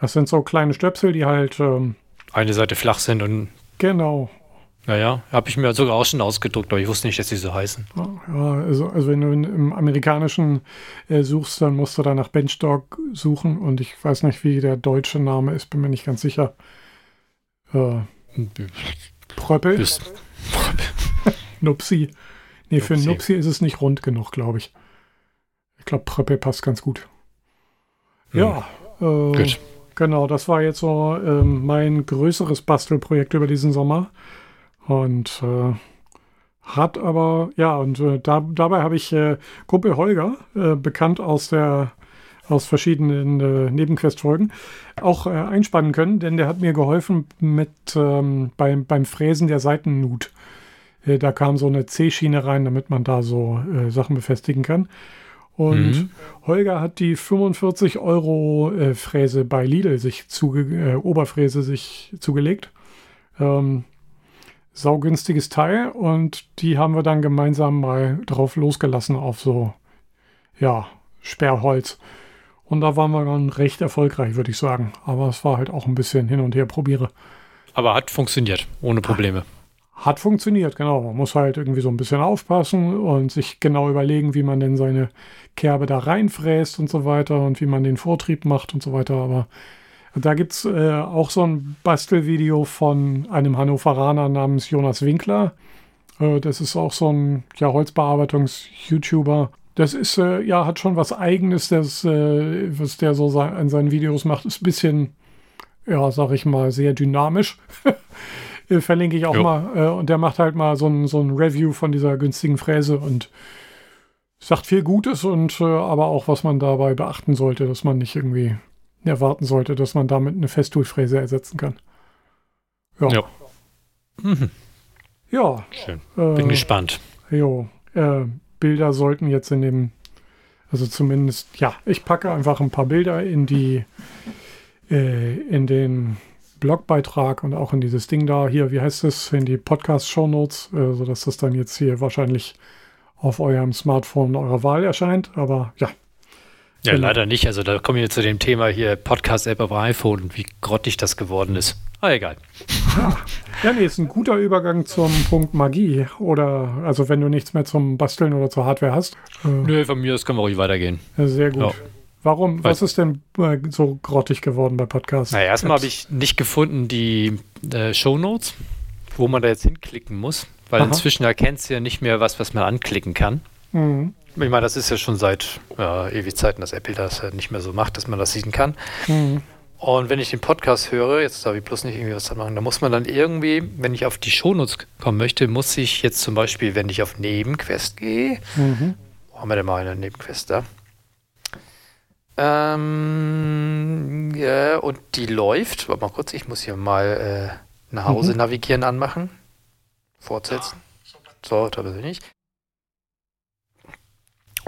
Das sind so kleine Stöpsel, die halt. Ähm, Eine Seite flach sind und. Genau. Naja, habe ich mir sogar auch schon ausgedruckt, aber ich wusste nicht, dass sie so heißen. Ja, also, also wenn du im Amerikanischen äh, suchst, dann musst du da nach Benchdog suchen und ich weiß nicht, wie der deutsche Name ist, bin mir nicht ganz sicher. Äh, Pröppel? Nupsi. Nee, für Nupsi. Nupsi ist es nicht rund genug, glaube ich. Ich glaube, Pröppel passt ganz gut. Hm. Ja, äh, gut. genau, das war jetzt so ähm, mein größeres Bastelprojekt über diesen Sommer. Und äh, hat aber, ja, und äh, da, dabei habe ich äh, Kumpel Holger, äh, bekannt aus der aus verschiedenen äh, Nebenquestfolgen, auch äh, einspannen können, denn der hat mir geholfen mit ähm, beim, beim Fräsen der Seitennut. Äh, da kam so eine C-Schiene rein, damit man da so äh, Sachen befestigen kann. Und mhm. Holger hat die 45 Euro äh, Fräse bei Lidl sich zuge äh, Oberfräse sich zugelegt. Ähm, saugünstiges Teil und die haben wir dann gemeinsam mal drauf losgelassen auf so, ja, Sperrholz. Und da waren wir dann recht erfolgreich, würde ich sagen. Aber es war halt auch ein bisschen hin und her probiere. Aber hat funktioniert, ohne Probleme. Hat funktioniert, genau. Man muss halt irgendwie so ein bisschen aufpassen und sich genau überlegen, wie man denn seine Kerbe da reinfräst und so weiter und wie man den Vortrieb macht und so weiter. Aber da gibt es äh, auch so ein Bastelvideo von einem Hannoveraner namens Jonas Winkler. Äh, das ist auch so ein ja, Holzbearbeitungs-YouTuber. Das ist, äh, ja, hat schon was Eigenes, das, äh, was der so sein, in seinen Videos macht. Ist ein bisschen, ja, sag ich mal, sehr dynamisch. Äh, verlinke ich auch jo. mal. Äh, und der macht halt mal so ein, so ein Review von dieser günstigen Fräse und sagt viel Gutes und aber auch, was man dabei beachten sollte, dass man nicht irgendwie erwarten sollte, dass man damit eine Festoolfräse ersetzen kann. Ja. Ja. Mhm. ja Schön. Bin äh, gespannt. Jo. Äh, Bilder sollten jetzt in dem, also zumindest, ja, ich packe einfach ein paar Bilder in die, äh, in den Blogbeitrag und auch in dieses Ding da hier, wie heißt es, in die Podcast-Shownotes, äh, sodass das dann jetzt hier wahrscheinlich auf eurem Smartphone eurer Wahl erscheint. Aber ja, ja, genau. leider nicht. Also da kommen wir zu dem Thema hier Podcast-App auf iPhone und wie grottig das geworden ist. Ah, egal. Ja. ja, nee, ist ein guter Übergang zum Punkt Magie. Oder, also wenn du nichts mehr zum Basteln oder zur Hardware hast. Äh, Nö, von mir aus können wir ruhig weitergehen. Sehr gut. Ja. Warum? Was ist denn äh, so grottig geworden bei Podcasts? Naja, erstmal habe ich nicht gefunden die äh, Shownotes, wo man da jetzt hinklicken muss, weil Aha. inzwischen erkennt es ja nicht mehr was, was man anklicken kann. Mhm. Ich meine, das ist ja schon seit ja, ewig Zeiten, dass Apple das ja nicht mehr so macht, dass man das sehen kann. Mhm. Und wenn ich den Podcast höre, jetzt darf ich bloß nicht irgendwie was da machen, da muss man dann irgendwie, wenn ich auf die Shownotes kommen möchte, muss ich jetzt zum Beispiel, wenn ich auf Nebenquest gehe, Mhm. wo haben wir denn mal eine Nebenquest da? Ähm, ja, und die läuft, warte mal kurz, ich muss hier mal äh, nach Hause Mhm. navigieren anmachen. Fortsetzen. So, da bin ich.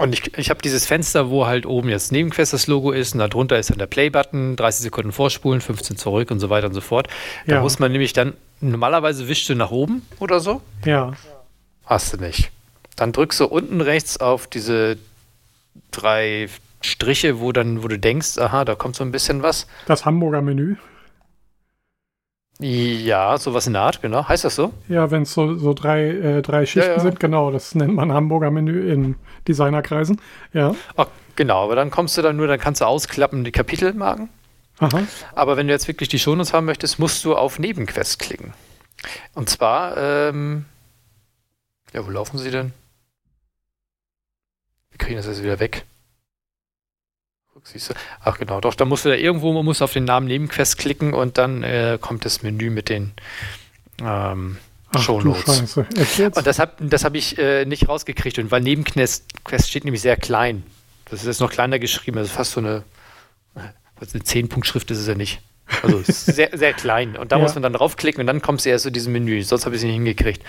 Und ich, ich habe dieses Fenster, wo halt oben jetzt Nebenquest das Logo ist und darunter ist dann der Play-Button, 30 Sekunden vorspulen, 15 zurück und so weiter und so fort. Da Ja. muss man nämlich dann, normalerweise wischst du nach oben oder so, Ja. hast du nicht. Dann drückst du unten rechts auf diese drei Striche, wo dann, wo du denkst, aha, da kommt so ein bisschen was. Das Hamburger Menü. Ja, sowas in der Art, genau. Heißt das so? Ja, wenn es so, so drei, äh, drei Schichten ja. sind, genau, das nennt man Hamburger Menü in Designerkreisen. Ja. Ach, genau, aber dann kommst du dann nur, dann kannst du ausklappen die Kapitelmarken. Aha. Aber wenn du jetzt wirklich die Shownotes haben möchtest, musst du auf Nebenquest klicken. Und zwar, ähm, ja, wo laufen sie denn? Wir kriegen das jetzt wieder weg. Siehst du? Ach genau, doch, da musst du da irgendwo, man muss auf den Namen Nebenquest klicken und dann äh, kommt das Menü mit den ähm, Ach, Shownotes. Und das habe das hab ich äh, nicht rausgekriegt. Und weil Nebenquest Quest steht nämlich sehr klein. Das ist jetzt noch kleiner geschrieben, also fast so eine, was eine 10-Punkt-Schrift ist es ja nicht. Also sehr, sehr klein. Und da Ja. muss man dann draufklicken und dann kommst du erst zu diesem Menü. Sonst habe ich es nicht hingekriegt.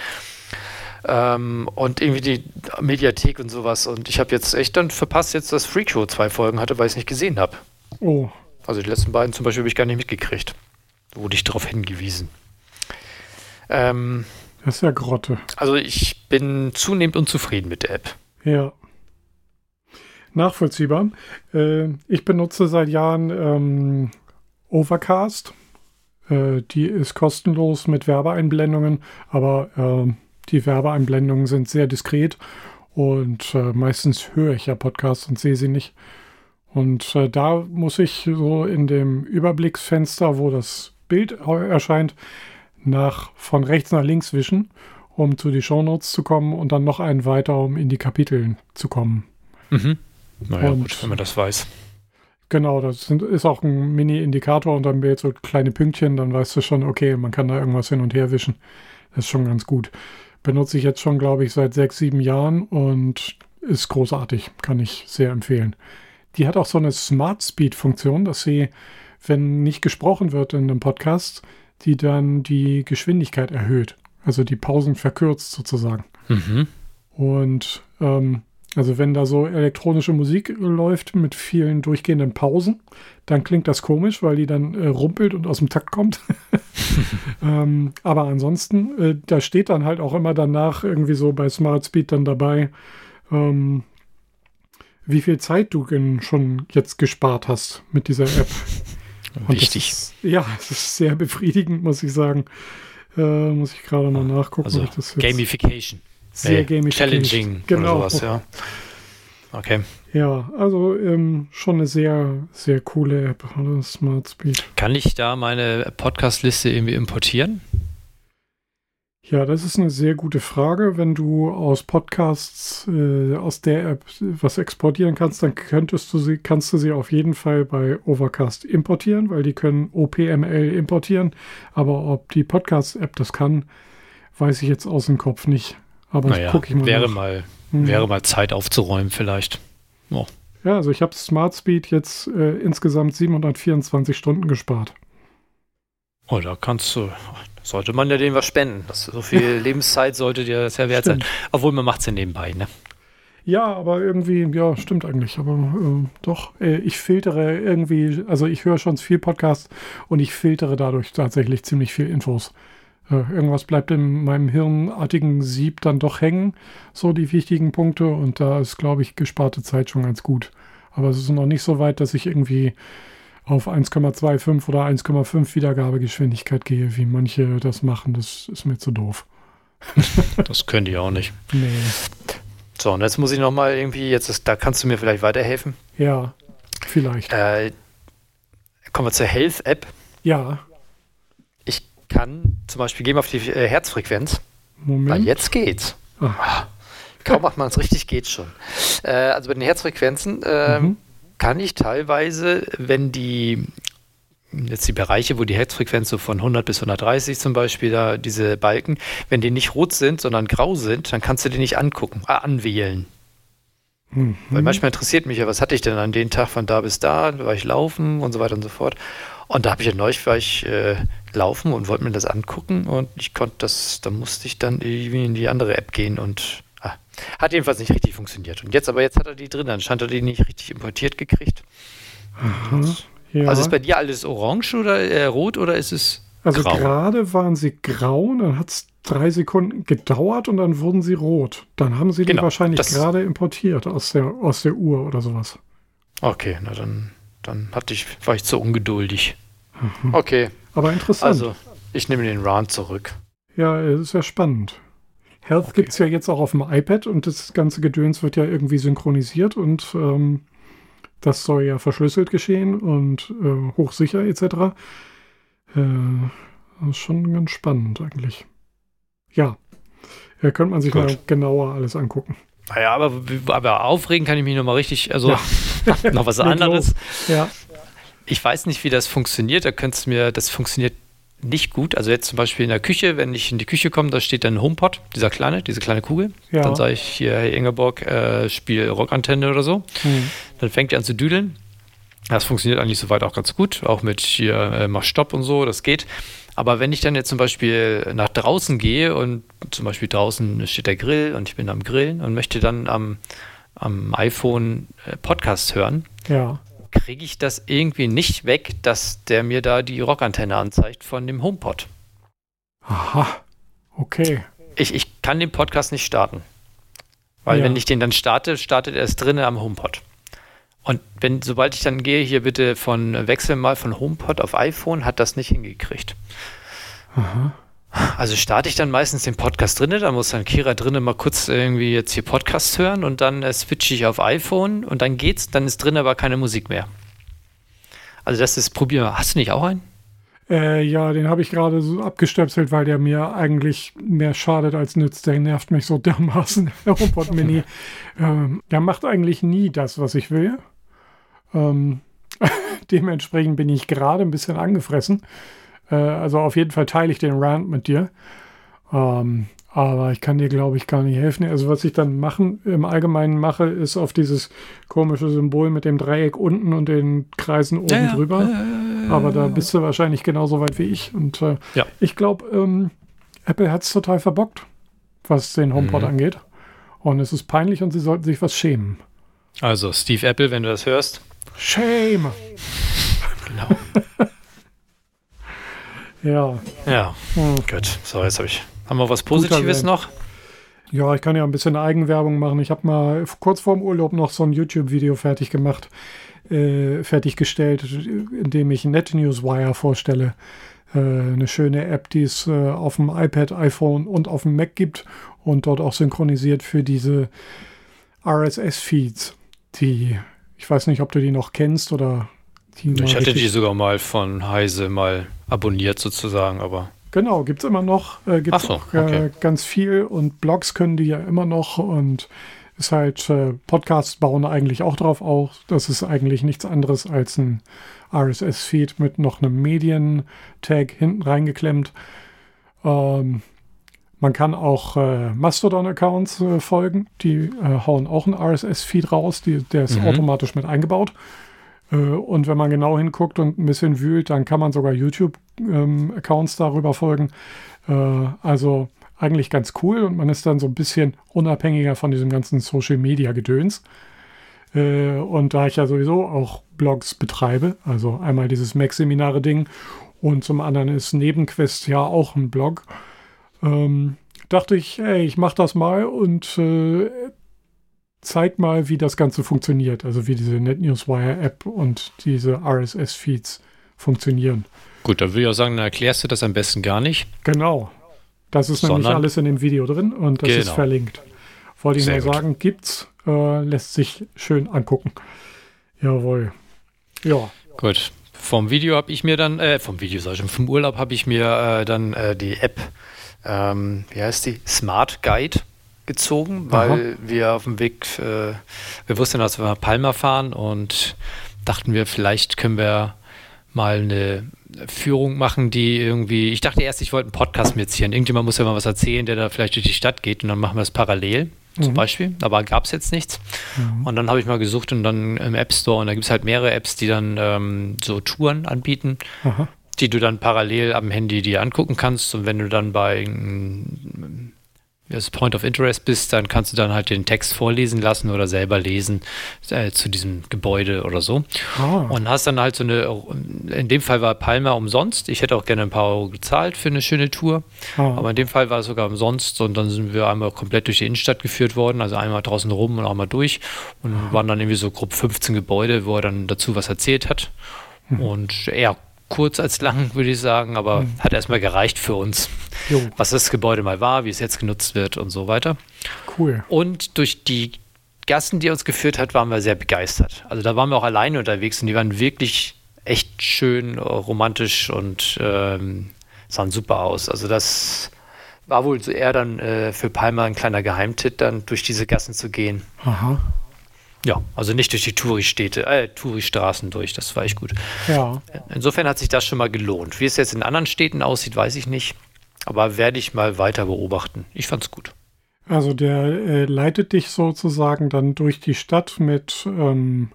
Ähm, und irgendwie die Mediathek und sowas. Und ich habe jetzt echt dann verpasst, jetzt dass Freakshow zwei Folgen hatte, weil ich es nicht gesehen habe. oh, Also die letzten beiden zum Beispiel habe ich gar nicht mitgekriegt. Wurde ich darauf hingewiesen. Ähm, das ist ja Grotte. also ich bin zunehmend unzufrieden mit der App. Ja. Nachvollziehbar. Äh, ich benutze seit Jahren ähm, Overcast. Äh, die ist kostenlos mit Werbeeinblendungen, aber ähm, die Werbeeinblendungen sind sehr diskret und äh, meistens höre ich ja Podcasts und sehe sie nicht. Und äh, da muss ich so in dem Überblicksfenster, wo das Bild erscheint, nach von rechts nach links wischen, um zu die Shownotes zu kommen und dann noch einen weiter, um in die Kapiteln zu kommen. Mhm. Naja, Und- gut, wenn man das weiß. Genau, das sind, ist auch ein Mini-Indikator und dann wird so kleine Pünktchen, dann weißt du schon, okay, man kann da irgendwas hin und her wischen. Das ist schon ganz gut. Benutze ich jetzt schon, glaube ich, seit sechs, sieben Jahren und ist großartig, kann ich sehr empfehlen. Die hat auch so eine Smart Speed-Funktion, dass sie, wenn nicht gesprochen wird in einem Podcast, die dann die Geschwindigkeit erhöht. Also die Pausen verkürzt sozusagen. Mhm. Und ähm, also wenn da so elektronische Musik läuft mit vielen durchgehenden Pausen, dann klingt das komisch, weil die dann äh, rumpelt und aus dem Takt kommt. ähm, aber ansonsten, äh, da steht dann halt auch immer danach irgendwie so bei Smart Speed dann dabei, ähm, wie viel Zeit du denn schon jetzt gespart hast mit dieser App. Das ist, ja, es ist sehr befriedigend, muss ich sagen. Äh, muss ich gerade mal nachgucken, Also ob ich das jetzt Gamification. Sehr Nee, gamification. Challenging Genau. oder sowas, ja. Okay. Ja, also ähm, schon eine sehr, sehr coole App? Smart Speed. Kann ich da meine Podcast-Liste irgendwie importieren? Ja, das ist eine sehr gute Frage. Wenn du aus Podcasts äh, aus der App was exportieren kannst, dann könntest du sie, kannst du sie auf jeden Fall bei Overcast importieren, weil die können OPML importieren. Aber ob die Podcast-App das kann, weiß ich jetzt aus dem Kopf nicht. Aber Naja, gucke ich mal. wäre nach. mal, Hm. wäre mal Zeit aufzuräumen vielleicht. Ja, also ich habe Smart Speed jetzt äh, insgesamt 724 Stunden gespart. Oh, da kannst du, sollte man ja dem was spenden. Das, so viel Lebenszeit sollte dir das ja wert sein. Obwohl man macht es ja nebenbei, ne? Ja, aber irgendwie, ja, stimmt eigentlich. Aber äh, doch, äh, ich filtere irgendwie, also ich höre schon viel Podcast und ich filtere dadurch tatsächlich ziemlich viel Infos. Äh, irgendwas bleibt in meinem hirnartigen Sieb dann doch hängen, so die wichtigen Punkte. Und da ist, glaube ich, gesparte Zeit schon ganz gut. Aber es ist noch nicht so weit, dass ich irgendwie auf 1,25 oder 1,5 Wiedergabegeschwindigkeit gehe, wie manche das machen. Das ist mir zu doof. Das können die auch nicht. Nee. So, und jetzt muss ich nochmal irgendwie, jetzt ist, da kannst du mir vielleicht weiterhelfen. Ja. vielleicht. Äh, kommen wir zur Health-App. Ja, kann zum Beispiel gehen wir auf die äh, Herzfrequenz. Moment. Weil jetzt geht's. Ah. Kaum macht man es richtig, geht's schon. Äh, also bei den Herzfrequenzen ähm, Mhm. kann ich teilweise, wenn die jetzt die Bereiche, wo die Herzfrequenz so von 100 bis 130 zum Beispiel, da diese Balken, wenn die nicht rot sind, sondern grau sind, dann kannst du die nicht angucken, äh, anwählen. Mhm. Weil manchmal interessiert mich ja, was hatte ich denn an dem Tag von da bis da, war ich laufen und so weiter und so fort. Und da habe ich ja neulich war ich äh, laufen und wollte mir das angucken und ich konnte das, da musste ich dann irgendwie in die andere App gehen und ah, hat jedenfalls nicht richtig funktioniert. Und jetzt aber jetzt hat er die drin, anscheinend hat er die nicht richtig importiert gekriegt. Aha. Ja. Also ist bei dir alles orange oder äh, rot oder ist es Also grau? gerade waren sie grau, dann hat es drei Sekunden gedauert und dann wurden sie rot. Dann haben sie die Genau, wahrscheinlich gerade importiert aus der, aus der Uhr oder sowas. Okay, na dann, dann hatte ich, war ich zu ungeduldig. Okay, Aber interessant. also ich nehme den Run zurück. Ja, es ist ja spannend. Health Okay. gibt es ja jetzt auch auf dem iPad und das ganze Gedöns wird ja irgendwie synchronisiert und ähm, das soll ja verschlüsselt geschehen und äh, hochsicher etc. Äh, das ist schon ganz spannend eigentlich. Ja, äh, könnte man sich Gut. mal genauer alles angucken. Naja, aber, aber aufregen kann ich mich nochmal richtig, also Ja. noch was anderes. Ja, Ich weiß nicht, wie das funktioniert. Da könntest du mir, das funktioniert nicht gut. Also jetzt zum Beispiel in der Küche, wenn ich in die Küche komme, da steht dann ein HomePod, dieser kleine, diese kleine Kugel. ja. Dann sage ich hier, hey Ingeborg, äh, spiel Rockantenne oder so. Hm. Dann fängt er an zu düdeln. Das funktioniert eigentlich soweit auch ganz gut. Auch mit hier, äh, mach Stopp und so, das geht. Aber wenn ich dann jetzt zum Beispiel nach draußen gehe und zum Beispiel draußen steht der Grill und ich bin am Grillen und möchte dann am, am iPhone äh, Podcast hören, ja. Kriege ich das irgendwie nicht weg, dass der mir da die Rockantenne anzeigt von dem HomePod. Aha. Okay. Ich, ich kann den Podcast nicht starten. Weil Ja. wenn ich den dann starte, startet er es drinnen am HomePod. Und wenn, sobald ich dann gehe, hier bitte von wechsel mal von HomePod auf iPhone, hat das nicht hingekriegt. Aha. Also starte ich dann meistens den Podcast drinnen, dann muss dann Kira drinnen mal kurz irgendwie jetzt hier Podcast hören und dann äh, switche ich auf iPhone und dann geht's, dann ist drin aber keine Musik mehr. Also das ist, probier. Hast du nicht auch einen? Äh, ja, den habe ich gerade so abgestöpselt, weil der mir eigentlich mehr schadet als nützt. Der nervt mich so dermaßen, der HomePod Mini. Ähm, der macht eigentlich nie das, was ich will. Ähm, dementsprechend bin ich gerade ein bisschen angefressen. Äh, also auf jeden Fall teile ich den Rant mit dir. Ähm, aber ich kann dir, glaube ich, gar nicht helfen. Also was ich dann machen, im Allgemeinen mache, ist auf dieses komische Symbol mit dem Dreieck unten und den Kreisen oben drüber. Aber da bist du wahrscheinlich genauso weit wie ich. Und äh, Ja. ich glaube, ähm, Apple hat es total verbockt, was den HomePod Mhm. angeht. Und es ist peinlich und sie sollten sich was schämen. Also Steve Apple, wenn du das hörst. Shame! Genau. Ja. Ja, Hm. gut. So, jetzt habe ich. Haben wir was Positives noch? Ja, ich kann ja ein bisschen Eigenwerbung machen. Ich habe mal kurz vorm Urlaub noch so ein YouTube-Video fertig gemacht, äh, fertiggestellt, in dem ich NetNewsWire vorstelle. Äh, eine schöne App, die es äh, auf dem iPad, iPhone und auf dem Mac gibt und dort auch synchronisiert für diese RSS-Feeds, die, ich weiß nicht, ob du die noch kennst oder Ich hatte die sogar mal von Heise mal abonniert sozusagen, aber Genau, gibt es immer noch. Äh, gibt Ach so, auch okay. äh, ganz viel und Blogs können die ja immer noch und ist halt, äh, Podcasts bauen eigentlich auch drauf auf. Das ist eigentlich nichts anderes als ein RSS-Feed mit noch einem Medien-Tag hinten reingeklemmt. Ähm, man kann auch äh, Mastodon-Accounts äh, folgen, die äh, hauen auch einen RSS-Feed raus, die, der ist Mhm. automatisch mit eingebaut. Äh, Und wenn man genau hinguckt und ein bisschen wühlt, dann kann man sogar YouTube-Accounts darüber folgen. Äh, Also eigentlich ganz cool und man ist dann so ein bisschen unabhängiger von diesem ganzen Social-Media-Gedöns. Äh, Und da ich ja sowieso auch Blogs betreibe, also einmal dieses Mac-Seminare-Ding und zum anderen ist Nebenquest ja auch ein Blog, ähm, dachte ich, hey, ich mache das mal und zeig mal, wie das Ganze funktioniert. Also wie diese NetNewsWire-App und diese RSS-Feeds funktionieren. gut, dann würde ich auch sagen, dann erklärst du das am besten gar nicht. Genau. Das ist nämlich Sondern- alles in dem Video drin und das ist Genau. verlinkt. Wollte ich nur sagen, gibt's, äh, lässt sich schön angucken. Jawohl. Ja. Gut. Vom Video habe ich mir dann, äh, vom Video sag ich schon, vom Urlaub habe ich mir äh, dann äh, die App, ähm, wie heißt die? Smart Guide gezogen, weil Aha. wir auf dem Weg, äh, wir wussten, dass wir nach Palma fahren und dachten wir, vielleicht können wir mal eine Führung machen, die irgendwie, ich dachte erst, ich wollte einen Podcast mitziehen. Irgendjemand muss ja mal was erzählen, der da vielleicht durch die Stadt geht und dann machen wir es parallel zum mhm. Beispiel. Aber gab es jetzt nichts. Mhm. Und dann habe ich mal gesucht und dann im App Store und da gibt es halt mehrere Apps, die dann ähm, so Touren anbieten, Aha. die du dann parallel am Handy dir angucken kannst. Und wenn du dann bei als Point of Interest bist, dann kannst du dann halt den Text vorlesen lassen oder selber lesen äh, zu diesem Gebäude oder so. Ah. Und hast dann halt so eine, in dem Fall war Palma umsonst. Ich hätte auch gerne ein paar Euro gezahlt für eine schöne Tour. Ah. Aber in dem Fall war es sogar umsonst und dann sind wir einmal komplett durch die Innenstadt geführt worden, also einmal draußen rum und auch mal durch und ah. waren dann irgendwie so grob 15 Gebäude, wo er dann dazu was erzählt hat. Hm. Und ja, kurz als lang, würde ich sagen, aber mhm. hat erstmal gereicht für uns, jo. was das Gebäude mal war, wie es jetzt genutzt wird und so weiter. Cool. Und durch die Gassen, die er uns geführt hat, waren wir sehr begeistert. Also da waren wir auch alleine unterwegs und die waren wirklich echt schön, romantisch und ähm, sahen super aus. Also das war wohl so eher dann äh, für Palma ein kleiner Geheimtipp, dann durch diese Gassen zu gehen. Aha. Ja, also nicht durch die Touristädte, äh, Touristraßen durch, das war echt gut. Ja. Insofern hat sich das schon mal gelohnt. Wie es jetzt in anderen Städten aussieht, weiß ich nicht. Aber werde ich mal weiter beobachten. Ich fand's gut. Also der äh, leitet dich sozusagen dann durch die Stadt mit, ähm,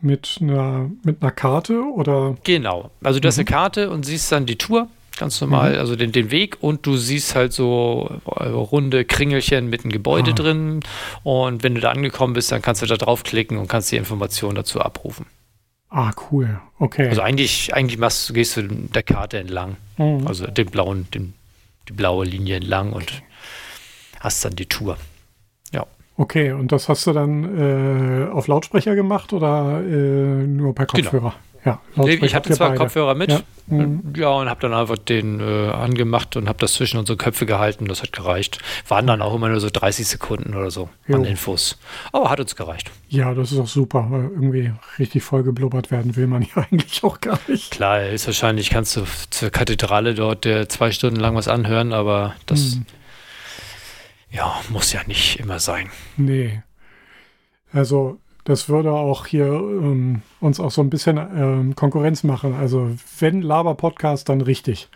mit, einer, mit einer Karte oder? Genau. Also du mhm. hast eine Karte und siehst dann die Tour Ganz normal, mhm. also den, den Weg und du siehst halt so äh, runde Kringelchen mit einem Gebäude ah. drin. Und wenn du da angekommen bist, dann kannst du da draufklicken und kannst die Informationen dazu abrufen. Ah, cool. Okay. Also eigentlich, eigentlich machst, gehst du der Karte entlang. Mhm. Also den blauen, den, die blaue Linie entlang und okay. hast dann die Tour. Ja. Okay, und das hast du dann äh, auf Lautsprecher gemacht oder äh, nur per genau. Kopfhörer? Genau. Ja, ich hatte zwar beide. Kopfhörer mit, ja, mhm. ja und habe dann einfach den äh, angemacht und habe das zwischen unsere Köpfe gehalten. Das hat gereicht. Waren dann auch immer nur so 30 Sekunden oder so jo. an Infos. Aber hat uns gereicht. Ja, das ist auch super. Weil irgendwie richtig voll geblubbert werden will man ja eigentlich auch gar nicht. Klar, ist wahrscheinlich, kannst du zur Kathedrale dort der zwei Stunden lang was anhören, aber das mhm. ja, muss ja nicht immer sein. Nee. Also das würde auch hier ähm, uns auch so ein bisschen ähm, Konkurrenz machen. Also wenn Laber-Podcast, dann richtig.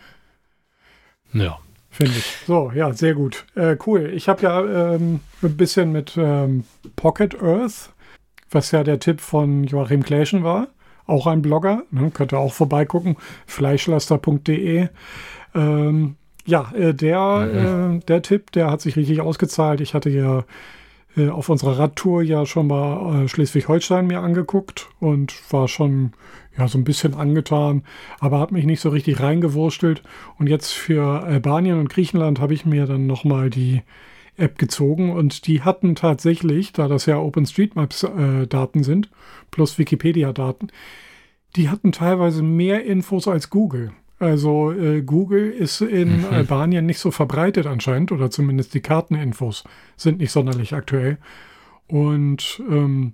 Ja. Finde ich. So, ja, sehr gut. Äh, cool. Ich habe ja ähm, ein bisschen mit ähm, Pocket Earth, was ja der Tipp von Joachim Kläschen war, auch ein Blogger, ne, könnt ihr auch vorbeigucken, fleischlaster.de. Ähm, ja, äh, der, mhm. äh, der Tipp, der hat sich richtig ausgezahlt. Ich hatte ja äh, auf unserer Radtour ja schon mal äh, Schleswig-Holstein mir angeguckt und war schon ja so ein bisschen angetan, aber hat mich nicht so richtig reingewurstelt. Und jetzt für Albanien und Griechenland habe ich mir dann nochmal die App gezogen und die hatten tatsächlich, da das ja OpenStreetMaps-Daten äh, sind, plus Wikipedia-Daten, die hatten teilweise mehr Infos als Google. Also äh, Google ist in mhm. Albanien nicht so verbreitet anscheinend oder zumindest die Karteninfos sind nicht sonderlich aktuell. Und ähm,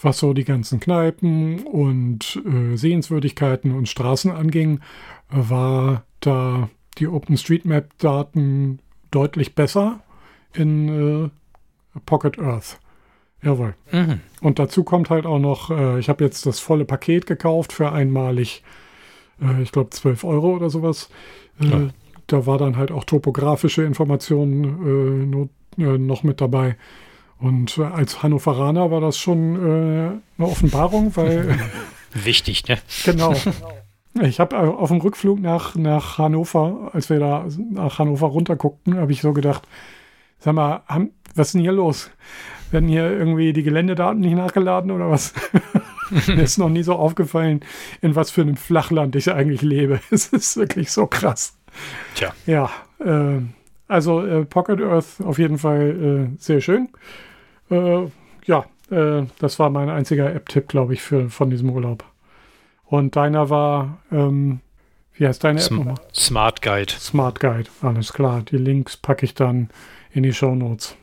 was so die ganzen Kneipen und äh, Sehenswürdigkeiten und Straßen anging, war da die OpenStreetMap-Daten deutlich besser in äh, Pocket Earth. Jawohl. Mhm. Und dazu kommt halt auch noch, äh, ich habe jetzt das volle Paket gekauft für einmalig äh, ich glaube, 12 Euro oder sowas. Äh, ja. Da war dann halt auch topografische Informationen äh, noch mit dabei. Und als Hannoveraner war das schon eine Offenbarung, weil. Wichtig, ne? Genau. Ich habe auf dem Rückflug nach, nach Hannover, als wir da nach Hannover runterguckten, habe ich so gedacht, sag mal, haben, was ist denn hier los? Werden hier irgendwie die Geländedaten nicht nachgeladen oder was? Mir ist noch nie so aufgefallen, in was für einem Flachland ich eigentlich lebe. Es ist wirklich so krass. Tja. Ja, äh, also äh, Pocket Earth auf jeden Fall äh, sehr schön. Äh, ja, äh, das war mein einziger App-Tipp, glaube ich, für, von diesem Urlaub. Und deiner war, ähm, wie heißt deine App nochmal? Smart Guide. Smart Guide, alles klar. Die Links packe ich dann in die Show Notes.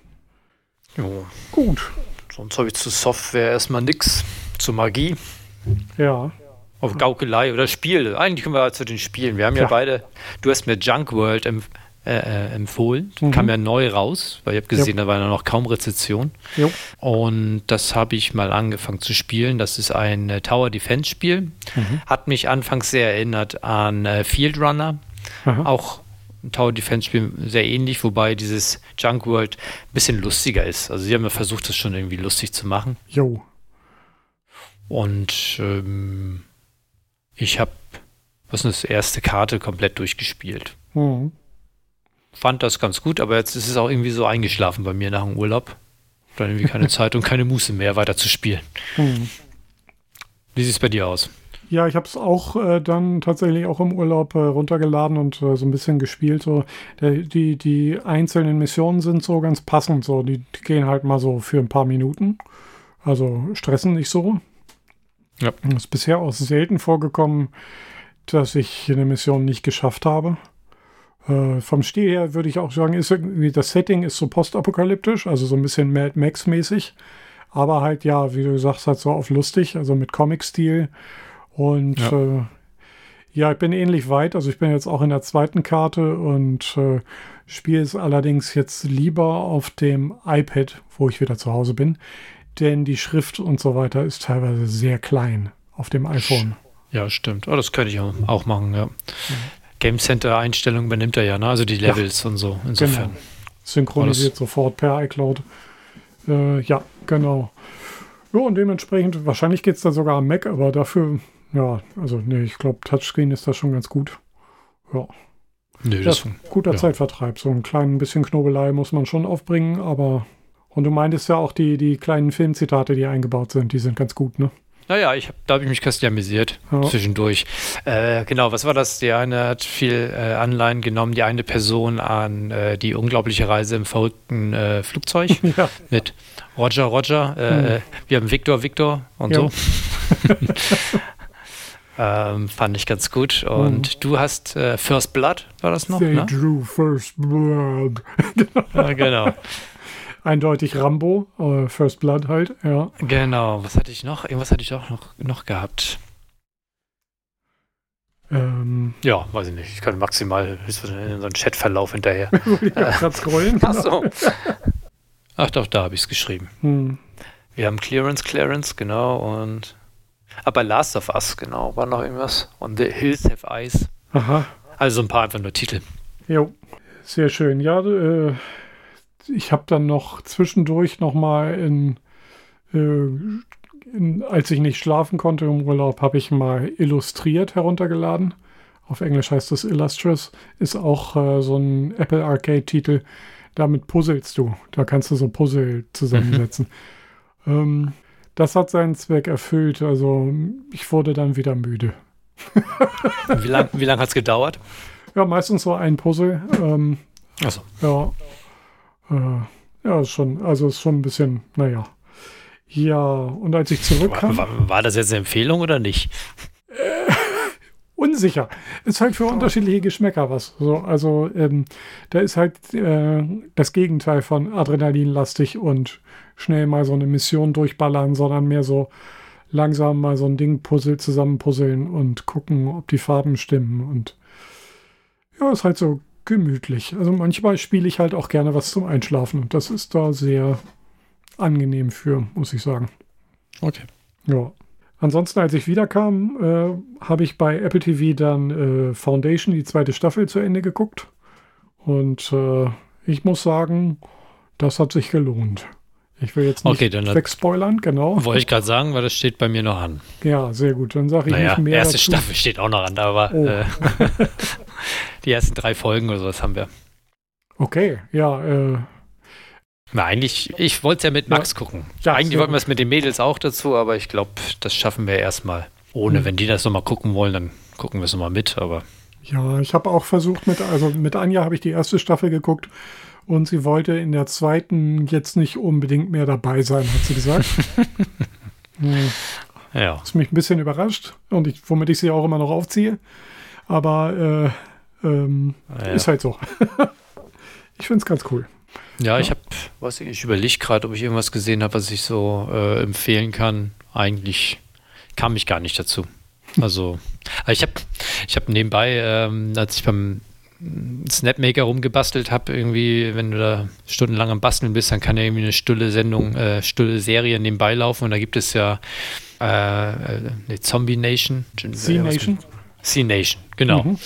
Jo. Gut. Sonst habe ich zu Software erstmal nichts. Zur Magie. Ja. Auf Gaukelei oder Spiel. Eigentlich können wir zu den Spielen. Wir haben ja, Ja. beide, du hast mir Junk World empf äh, äh, empfohlen. Mhm. Kam ja neu raus, weil ich habe gesehen, da war ja noch kaum Rezession. Jo. Und das habe ich mal angefangen zu spielen. Das ist ein äh, Tower Defense Spiel. Mhm. Hat mich anfangs sehr erinnert an äh, Field Runner. Aha. Auch ein Tower Defense Spiel sehr ähnlich, wobei dieses Junk World ein bisschen lustiger ist. Also sie haben ja versucht, das schon irgendwie lustig zu machen. Jo. Und ähm, ich habe, was ist das, erste Karte komplett durchgespielt. Mhm. Fand das ganz gut, aber jetzt ist es auch irgendwie so eingeschlafen bei mir nach dem Urlaub. Dann irgendwie keine Zeit und keine Muße mehr weiter zu spielen. Mhm. Wie sieht es bei dir aus? Ja, ich habe es auch äh, dann tatsächlich auch im Urlaub äh, runtergeladen und äh, so ein bisschen gespielt. So. Der, die, die einzelnen Missionen sind so ganz passend. So. Die, die gehen halt mal so für ein paar Minuten. Also stressen nicht so. Ja. Es ist bisher auch selten vorgekommen, dass ich eine Mission nicht geschafft habe. Äh, vom Stil her würde ich auch sagen, ist irgendwie das Setting ist so postapokalyptisch, also so ein bisschen Mad Max-mäßig. Aber halt, ja, wie du sagst, halt so auf lustig, also mit Comic-Stil. Und Ja. ja. Äh, ja, ich bin ähnlich weit. Also ich bin jetzt auch in der zweiten Karte und äh, spiele es allerdings jetzt lieber auf dem iPad, wo ich wieder zu Hause bin. Denn die Schrift und so weiter ist teilweise sehr klein auf dem iPhone. Ja, stimmt. Oh, das könnte ich auch- machen, ja. Game Center Einstellungen übernimmt er ja, ne? Also die Levels und so. Insofern. Genau. Synchronisiert sofort per iCloud. Äh, ja, genau. Ja, und dementsprechend, wahrscheinlich geht es da sogar am Mac, aber dafür, ja, also nee, ich glaube, Touchscreen ist da schon ganz gut. Ja, Nö, das das guter ja. Zeitvertreib. So ein klein bisschen Knobelei muss man schon aufbringen, aber. Und du meintest ja auch die, die kleinen Filmzitate, die eingebaut sind, die sind ganz gut, ne? Naja, ich hab, da habe ich mich köstlich amüsiert Ja. zwischendurch. Äh, genau, was war das? Die eine hat viel äh, Anleihen genommen, die eine Person an äh, die unglaubliche Reise im verrückten äh, Flugzeug Ja, mit Roger, Roger. Hm. Wir haben Victor, Victor und Ja. so. ähm, fand ich ganz gut. Und du hast äh, First Blood, war das noch? They Ne? drew first blood. Ja, genau. Eindeutig Rambo, äh, First Blood halt, ja. Genau. Was hatte ich noch? Irgendwas hatte ich auch noch, noch gehabt. Ähm, Ja, weiß ich nicht. Ich kann maximal in so einen Chatverlauf hinterher. auch grad scrollen. Ach so. Ach doch, da habe ich es geschrieben. Hm. Wir haben Clearance, Clearance, genau. Und. Aber Last of Us, genau. War noch irgendwas? Und The Hills Have Eyes. Aha, Also so ein paar einfach nur Titel. jo, sehr schön. Ja, äh, ich habe dann noch zwischendurch noch mal in, äh, in, als ich nicht schlafen konnte im Urlaub, habe ich mal Illustriert heruntergeladen. Auf Englisch heißt das Illustrious. Ist auch äh, so ein Apple Arcade-Titel. Damit puzzelst du. Da kannst du so Puzzle zusammensetzen. ähm, das hat seinen Zweck erfüllt. Also ich wurde dann wieder müde. Wie lange wie lang hat es gedauert? Ja, meistens so ein Puzzle. Ähm, Achso. ja. Äh, ja, ist schon, also ist schon ein bisschen, naja. Ja, und als ich zurückkam, War, war, war das jetzt eine Empfehlung oder nicht? unsicher. Ist halt für unterschiedliche Geschmäcker was. So, also ähm, da ist halt äh, das Gegenteil von Adrenalinlastig und schnell mal so eine Mission durchballern, sondern mehr so langsam mal so ein Ding puzzle zusammenpuzzeln und gucken, ob die Farben stimmen und ja, ist halt so gemütlich. Also manchmal spiele ich halt auch gerne was zum Einschlafen und das ist da sehr angenehm für, muss ich sagen. Okay. Ja. Ansonsten, als ich wiederkam, äh, habe ich bei Apple TV dann äh, Foundation, die zweite Staffel, zu Ende geguckt. Und äh, ich muss sagen, das hat sich gelohnt. Ich will jetzt nicht Okay, dann- wegspoilern, genau. Wollte ich gerade sagen, weil das steht bei mir noch an. Ja, sehr gut. Dann sage ich Naja, nicht mehr erste dazu. Staffel steht auch noch an, aber Oh. äh, die ersten drei Folgen oder sowas haben wir. Okay, ja, äh, Na, eigentlich, ich wollte es ja mit Max gucken. Ja, eigentlich wollten wir es mit den Mädels auch dazu, aber ich glaube, das schaffen wir erstmal. Ohne, Hm. wenn die das nochmal gucken wollen, dann gucken wir es nochmal mit, aber ja, ich habe auch versucht, mit, also mit Anja habe ich die erste Staffel geguckt und sie wollte in der zweiten jetzt nicht unbedingt mehr dabei sein, hat sie gesagt. Hm. ja. Das mich ein bisschen überrascht und ich, womit ich sie auch immer noch aufziehe. Aber äh, ähm, Ja. ist halt so. ich finde es ganz cool. Ja, ich habe, weiß ich, ich überlege gerade, ob ich irgendwas gesehen habe, was ich so äh, empfehlen kann. Eigentlich kam ich gar nicht dazu. Also, ich habe ich hab nebenbei, ähm, als ich beim Snapmaker rumgebastelt habe, irgendwie, wenn du da stundenlang am Basteln bist, dann kann ja irgendwie eine stulle Sendung, äh, stulle Serie nebenbei laufen und da gibt es ja äh, eine Zombie Nation. Z-Nation? C-Nation, genau. Mhm.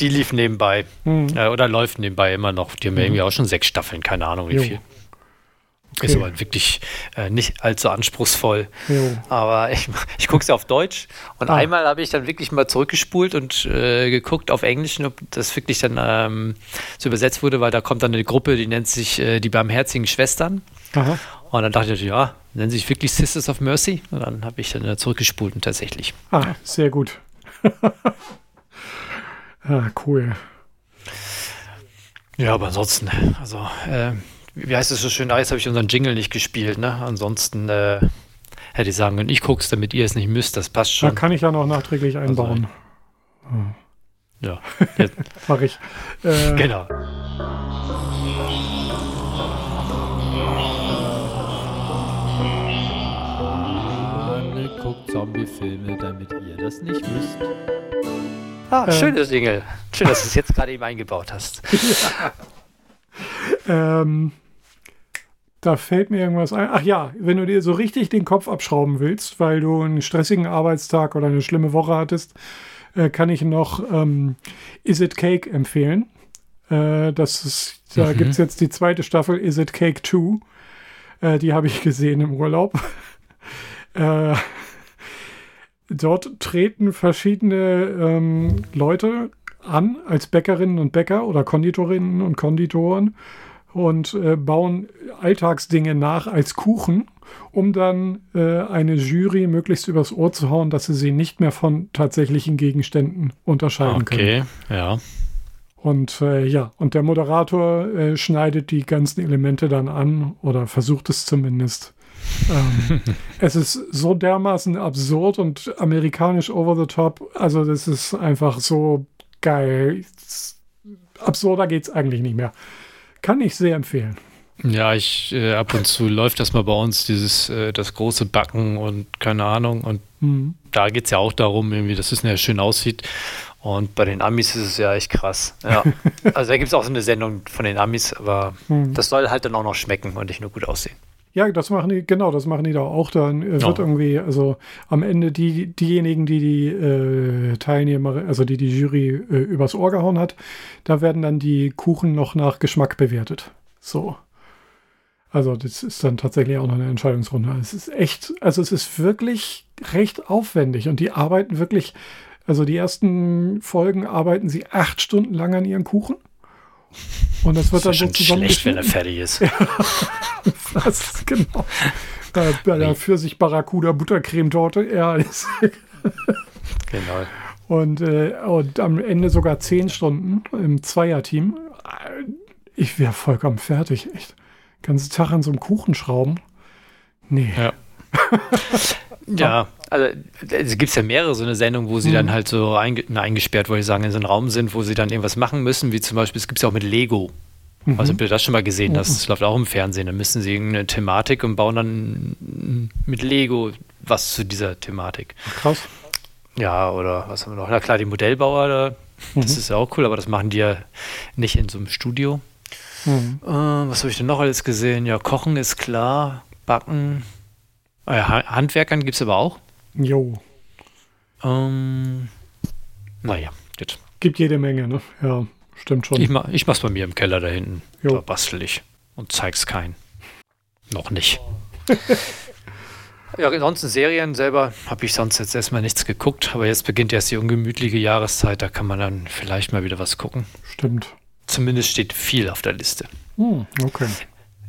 Die lief nebenbei. Mhm. Äh, oder läuft nebenbei immer noch. Die haben ja mhm. irgendwie auch schon sechs Staffeln, keine Ahnung wie jo. viel. Okay. Ist aber wirklich äh, nicht allzu anspruchsvoll. Jo. Aber ich, ich gucke es ja auf Deutsch. Und ah. einmal habe ich dann wirklich mal zurückgespult und äh, geguckt auf Englisch, ob das wirklich dann ähm, so übersetzt wurde, weil da kommt dann eine Gruppe, die nennt sich äh, die Barmherzigen Schwestern. Aha. Und dann dachte ich, ja, nennen sie sich wirklich Sisters of Mercy? Und dann habe ich dann äh, zurückgespult und tatsächlich. Ah, sehr gut. ah, cool. Ja, aber ansonsten, also, äh, wie heißt es so schön, jetzt habe ich unseren Jingle nicht gespielt, ne? Ansonsten äh, hätte ich sagen können, ich gucke es, damit ihr es nicht müsst, das passt schon. Da kann ich ja noch nachträglich also, einbauen. Also, ja. Mache ich. Äh, genau. guckt Zombie-Filme, damit ihr das nicht müsst. Ah, ähm. schönes Jingle. Schön, dass du es jetzt gerade eben eingebaut hast. ja. ähm, da fällt mir irgendwas ein. Ach ja, wenn du dir so richtig den Kopf abschrauben willst, weil du einen stressigen Arbeitstag oder eine schlimme Woche hattest, äh, kann ich noch ähm, Is It Cake empfehlen. Äh, das ist, da mhm. gibt es jetzt die zweite Staffel, Is It Cake 2. Äh, die habe ich gesehen im Urlaub. Äh, dort treten verschiedene ähm, Leute an als Bäckerinnen und Bäcker oder Konditorinnen und Konditoren und äh, bauen Alltagsdinge nach als Kuchen, um dann äh, eine Jury möglichst übers Ohr zu hauen, dass sie sie nicht mehr von tatsächlichen Gegenständen unterscheiden okay, können. Okay, ja. Und äh, ja, und der Moderator äh, schneidet die ganzen Elemente dann an oder versucht es zumindest ähm, es ist so dermaßen absurd und amerikanisch over the top. Also, das ist einfach so geil. Absurder geht es eigentlich nicht mehr. Kann ich sehr empfehlen. Ja, ich äh, ab und zu läuft das mal bei uns, dieses äh, das große Backen und keine Ahnung. Und mhm. da geht es ja auch darum, irgendwie, dass es ja schön aussieht. Und bei den Amis ist es ja echt krass. Ja. also da gibt es auch so eine Sendung von den Amis, aber mhm. das soll halt dann auch noch schmecken und nicht nur gut aussehen. Ja, das machen die, genau, das machen die da auch. Dann äh, wird oh. irgendwie, also am Ende die, diejenigen, die die äh, Teilnehmer, also die die Jury äh, übers Ohr gehauen hat, da werden dann die Kuchen noch nach Geschmack bewertet. So. Also das ist dann tatsächlich auch noch eine Entscheidungsrunde. Es ist echt, also es ist wirklich recht aufwendig und die arbeiten wirklich, also die ersten Folgen arbeiten sie acht Stunden lang an ihren Kuchen. Und das wird das dann so schlecht, wenn er fertig ist. ja, das genau. Bei, bei der Pfirsich Barracuda Buttercreme Torte. Ja, genau. Und, äh, und am Ende sogar zehn Stunden im Zweierteam. Ich wäre vollkommen fertig, echt. Ganzen Tag an so einem Kuchen schrauben. Nee. Ja. ja, also es gibt ja mehrere so eine Sendung, wo sie mhm. dann halt so einge eingesperrt, wollte ich sagen, in so einem Raum sind, wo sie dann irgendwas machen müssen, wie zum Beispiel, es gibt es ja auch mit Lego. Mhm. Also habt ihr das schon mal gesehen? Das, das läuft auch im Fernsehen. Da müssen sie irgendeine Thematik und bauen dann mit Lego was zu dieser Thematik. Krass. Ja, oder was haben wir noch? Na klar, die Modellbauer, da, mhm. das ist ja auch cool, aber das machen die ja nicht in so einem Studio. Mhm. Äh, was habe ich denn noch alles gesehen? Ja, Kochen ist klar, Backen. Äh, Handwerkern gibt es aber auch. Jo. Ähm, naja, gut. Gibt jede Menge, ne? Ja, stimmt schon. Ich, mach, ich mach's bei mir im Keller da hinten. Jo. Da bastel ich und zeig's keinen. Noch nicht. ja, ansonsten Serien selber habe ich sonst jetzt erstmal nichts geguckt, aber jetzt beginnt erst die ungemütliche Jahreszeit, da kann man dann vielleicht mal wieder was gucken. Stimmt. Zumindest steht viel auf der Liste. Hm, okay.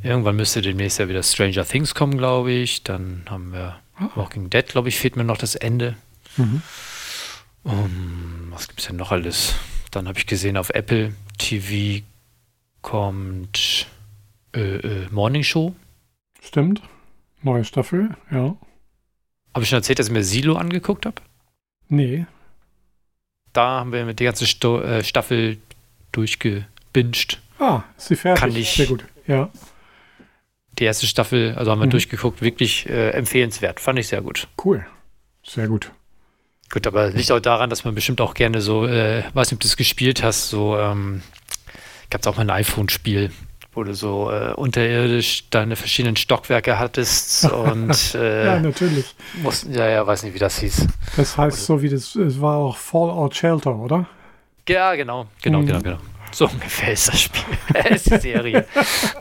Irgendwann müsste demnächst ja wieder Stranger Things kommen, glaube ich. Dann haben wir Walking Dead, glaube ich, fehlt mir noch das Ende. Mhm. Um, was gibt es denn noch alles? Dann habe ich gesehen, auf Apple TV kommt äh, äh, Morning Show. Stimmt. Neue Staffel, ja. Habe ich schon erzählt, dass ich mir Silo angeguckt habe? Nee. Da haben wir mit der ganzen Sto äh, Staffel durchgebinged. Ah, ist sie fertig? Kann ich, Sehr gut, ja die erste Staffel, also haben wir mhm. durchgeguckt, wirklich äh, empfehlenswert. Fand ich sehr gut. Cool. sehr gut. Gut, aber liegt auch daran, dass man bestimmt auch gerne so, äh, weiß nicht, ob du es gespielt hast, so, ähm, gab es auch mal ein iPhone-Spiel, wo du so äh, unterirdisch deine verschiedenen Stockwerke hattest und äh, ja, natürlich. Musst, ja, ja, weiß nicht, wie das hieß. Das heißt so wie das, es war auch Fallout Shelter, oder? Ja, genau, genau, mhm. genau, genau. So ungefähr ist das Spiel, ist die Serie.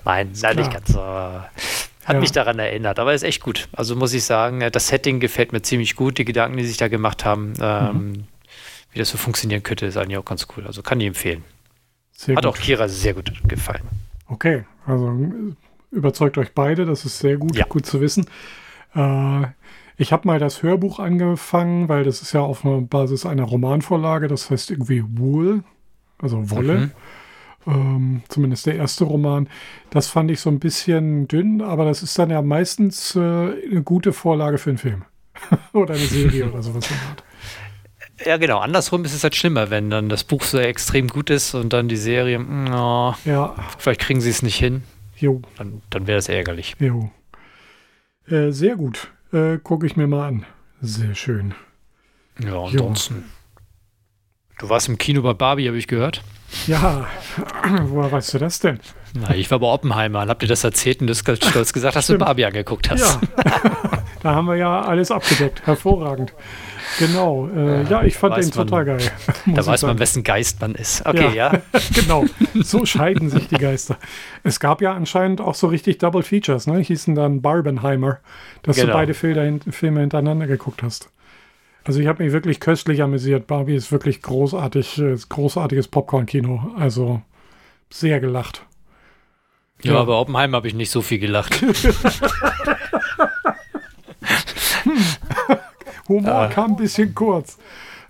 Nein, nein, nicht ganz so. Hat ja. mich daran erinnert, aber ist echt gut. Also muss ich sagen, äh, das Setting gefällt mir ziemlich gut. Die Gedanken, die sich da gemacht haben, ähm, mhm. wie das so funktionieren könnte, ist eigentlich auch ganz cool. Also kann ich empfehlen. Sehr Hat gut. auch Kira sehr gut gefallen. Okay, also überzeugt euch beide, das ist sehr gut, ja. gut zu wissen. Äh, ich habe mal das Hörbuch angefangen, weil das ist ja auf Basis einer Romanvorlage, das heißt irgendwie Wool, also Wolle. Mhm. Ähm, zumindest der erste Roman. Das fand ich so ein bisschen dünn, aber das ist dann ja meistens äh, eine gute Vorlage für einen Film. oder eine Serie oder sowas. Ja, genau. Andersrum ist es halt schlimmer, wenn dann das Buch so extrem gut ist und dann die Serie, mm, oh, ja. vielleicht kriegen sie es nicht hin. Jo. Dann, dann wäre es ärgerlich. Jo. Äh, sehr gut. Äh, Gucke ich mir mal an. Sehr schön. Ja, ansonsten. Du warst im Kino bei Barbie, habe ich gehört. Ja, woher weißt du das denn? Na, ich war bei Oppenheimer und hab dir das erzählt und du hast stolz gesagt, dass du Barbie angeguckt hast. Ja, da haben wir ja alles abgedeckt. Hervorragend. Genau. Äh, ja, ich fand den total geil. Da weiß man, wessen Geist man ist. Okay, ja. ja. genau. So scheiden sich die Geister. Es gab ja anscheinend auch so richtig Double Features, ne? Hießen dann Barbenheimer, dass genau. du beide Filme hintereinander geguckt hast. Also ich habe mich wirklich köstlich amüsiert. Barbie ist wirklich großartig, äh, großartiges Popcorn-Kino. Also sehr gelacht. Ja, ja. aber Oppenheim habe ich nicht so viel gelacht. Humor ah. kam ein bisschen kurz.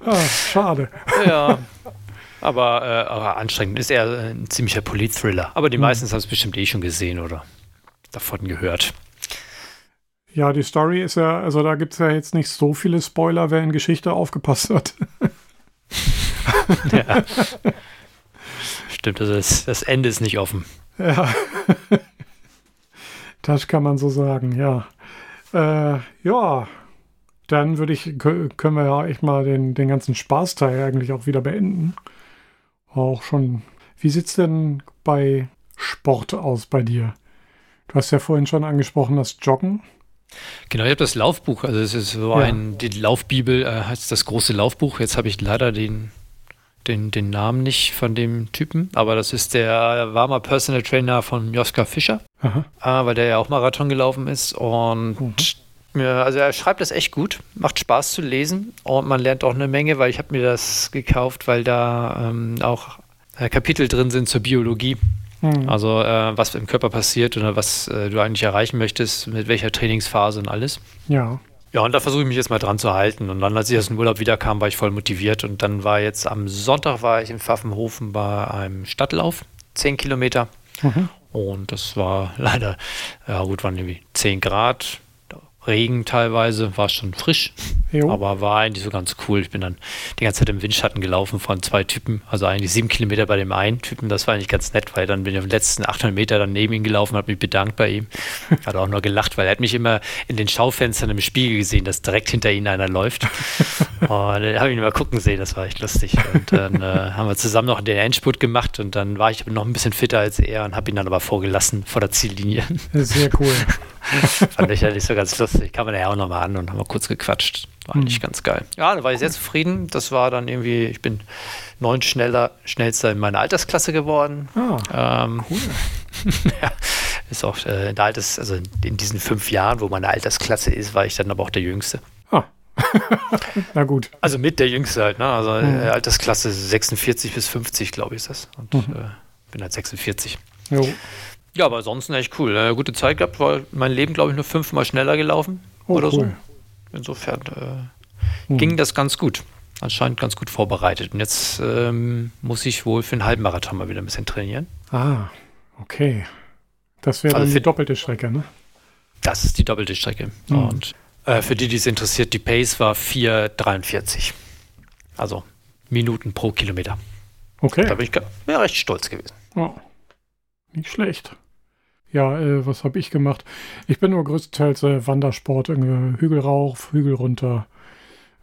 Ah, schade. Ja. Aber, äh, aber anstrengend. Ist eher ein ziemlicher Polit-Thriller. Aber die hm. meisten haben es bestimmt eh schon gesehen oder davon gehört. Ja, die Story ist ja, also da gibt es ja jetzt nicht so viele Spoiler, wer in Geschichte aufgepasst hat. ja. Stimmt, also das, das Ende ist nicht offen. Ja. Das kann man so sagen, ja. Äh, ja, dann würde ich, können wir ja echt mal den, den ganzen Spaßteil eigentlich auch wieder beenden. Auch schon. Wie sieht es denn bei Sport aus bei dir? Du hast ja vorhin schon angesprochen, das Joggen. Genau, ich habe das Laufbuch, also es ist so ja. ein, die Laufbibel äh, heißt das große Laufbuch. Jetzt habe ich leider den, den, den Namen nicht von dem Typen, aber das ist der warmer Personal Trainer von Joska Fischer, äh, weil der ja auch Marathon gelaufen ist und mhm. Ja, also er schreibt das echt gut, macht Spaß zu lesen und man lernt auch eine Menge, weil ich habe mir das gekauft, weil da ähm, auch äh, Kapitel drin sind zur Biologie. Mhm. Also äh, was im Körper passiert oder was äh, du eigentlich erreichen möchtest, mit welcher Trainingsphase und alles. Ja. Ja, und da versuche ich mich jetzt mal dran zu halten. Und dann, als ich aus dem Urlaub wiederkam, war ich voll motiviert. Und dann war jetzt am Sonntag war ich in Pfaffenhofen bei einem Stadtlauf, 10 Kilometer. Mhm. Und das war leider, ja gut, waren irgendwie 10 Grad, Regen teilweise, war schon frisch, jo. aber war eigentlich so ganz cool. Ich bin dann die ganze Zeit im Windschatten gelaufen von zwei Typen, also eigentlich sieben Kilometer bei dem einen Typen, das war eigentlich ganz nett, weil dann bin ich auf den letzten 800 Meter dann neben ihm gelaufen, habe mich bedankt bei ihm, hat auch nur gelacht, weil er hat mich immer in den Schaufenstern im Spiegel gesehen, dass direkt hinter ihm einer läuft und dann habe ich ihn mal gucken sehen, das war echt lustig und dann äh, haben wir zusammen noch den Endspurt gemacht und dann war ich noch ein bisschen fitter als er und habe ihn dann aber vorgelassen vor der Ziellinie. Sehr cool. Fand ich ja nicht so ganz lustig. Kam man ja auch nochmal an und haben wir kurz gequatscht. War eigentlich mhm. ganz geil. Ja, da war ich sehr zufrieden. Das war dann irgendwie, ich bin neun schneller, schnellster in meiner Altersklasse geworden. Ah, ähm, cool. ja, ist auch äh, in Alters, also in diesen fünf Jahren, wo meine Altersklasse ist, war ich dann aber auch der Jüngste. Ah. Na gut. Also mit der Jüngste halt, ne? Also mhm. äh, Altersklasse 46 bis 50, glaube ich, ist das. Und mhm. äh, bin halt 46. Jo. Ja, aber ansonsten echt cool. Äh, gute Zeit gehabt, war mein Leben, glaube ich, nur fünfmal schneller gelaufen oh, oder cool. so. Insofern äh, hm. ging das ganz gut. Anscheinend ganz gut vorbereitet. Und jetzt ähm, muss ich wohl für einen Halbmarathon mal wieder ein bisschen trainieren. Ah, okay. Das wäre also die doppelte Strecke, ne? Das ist die doppelte Strecke. Hm. Und äh, für die, die es interessiert, die Pace war 4,43. Also Minuten pro Kilometer. Okay. Da bin ich ja, recht stolz gewesen. Oh, nicht schlecht. Ja, äh, was habe ich gemacht? Ich bin nur größtenteils äh, Wandersport, Hügel rauf, Hügel runter.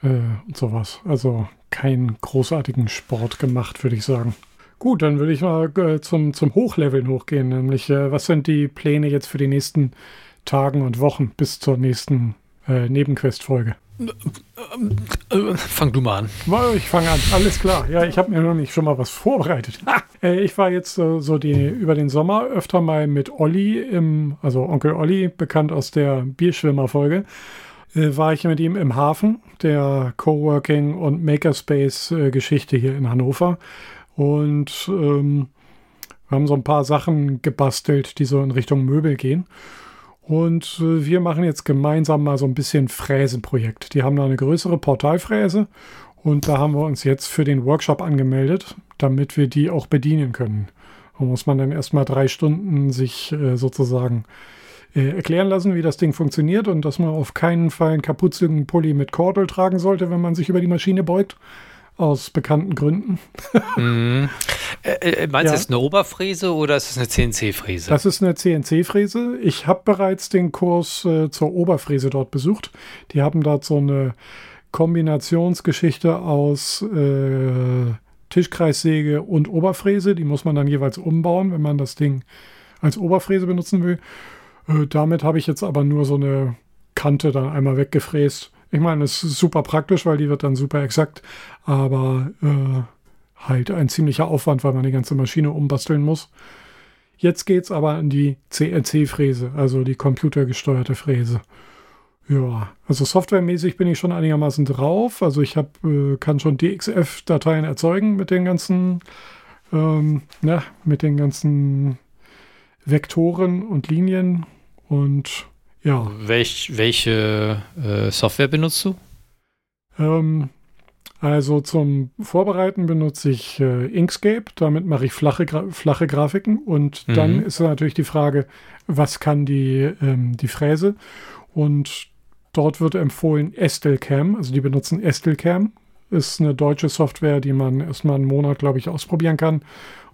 äh, und sowas. Also keinen großartigen Sport gemacht, würde ich sagen. Gut, dann würde ich mal äh, zum, zum Hochleveln hochgehen, nämlich äh, was sind die Pläne jetzt für die nächsten Tagen und Wochen bis zur nächsten äh, Nebenquest-Folge? Fang du mal an. Ich fange an, alles klar. Ja, ich habe mir noch nicht schon mal was vorbereitet. Äh, ich war jetzt äh, so die, über den Sommer öfter mal mit Olli, im, also Onkel Olli, bekannt aus der Bierschwimmer-Folge, war ich mit ihm im Hafen der Coworking- und Makerspace-Geschichte hier in Hannover. Und ähm, wir haben so ein paar Sachen gebastelt, die so in Richtung Möbel gehen. Und äh, wir machen jetzt gemeinsam mal so ein bisschen Fräsenprojekt. Die haben da eine größere Portalfräse und da haben wir uns jetzt für den Workshop angemeldet, damit wir die auch bedienen können. Da muss man dann erstmal drei Stunden sich äh, sozusagen äh, erklären lassen, wie das Ding funktioniert und dass man auf keinen Fall einen kapuzigen Pulli mit Kordel tragen sollte, wenn man sich über die Maschine beugt aus bekannten Gründen. mhm. äh, äh meinst du, ja. ist eine Oberfräse oder ist es eine CNC-Fräse? Das ist eine CNC-Fräse. Ich habe bereits den Kurs äh, zur Oberfräse dort besucht. Die haben dort so eine Kombinationsgeschichte aus äh, Tischkreissäge und Oberfräse. Die muss man dann jeweils umbauen, wenn man das Ding als Oberfräse benutzen will. Äh, damit habe ich jetzt aber nur so eine Kante dann einmal weggefräst ich meine, es ist super praktisch, weil die wird dann super exakt, aber äh, halt ein ziemlicher Aufwand, weil man die ganze Maschine umbasteln muss. Jetzt geht es aber an die CNC-Fräse, also die computergesteuerte Fräse. Ja, also softwaremäßig bin ich schon einigermaßen drauf. Also ich hab, äh, kann schon DXF-Dateien erzeugen mit den ganzen, ähm, na, mit den ganzen Vektoren und Linien und ja. Welch, welche äh, Software benutzt du? Ähm, also zum Vorbereiten benutze ich äh, Inkscape, damit mache ich flache, Gra flache Grafiken und mhm. dann ist natürlich die Frage, was kann die, ähm, die Fräse? Und dort wird empfohlen Estelcam, also die benutzen Estelcam, ist eine deutsche Software, die man erstmal einen Monat, glaube ich, ausprobieren kann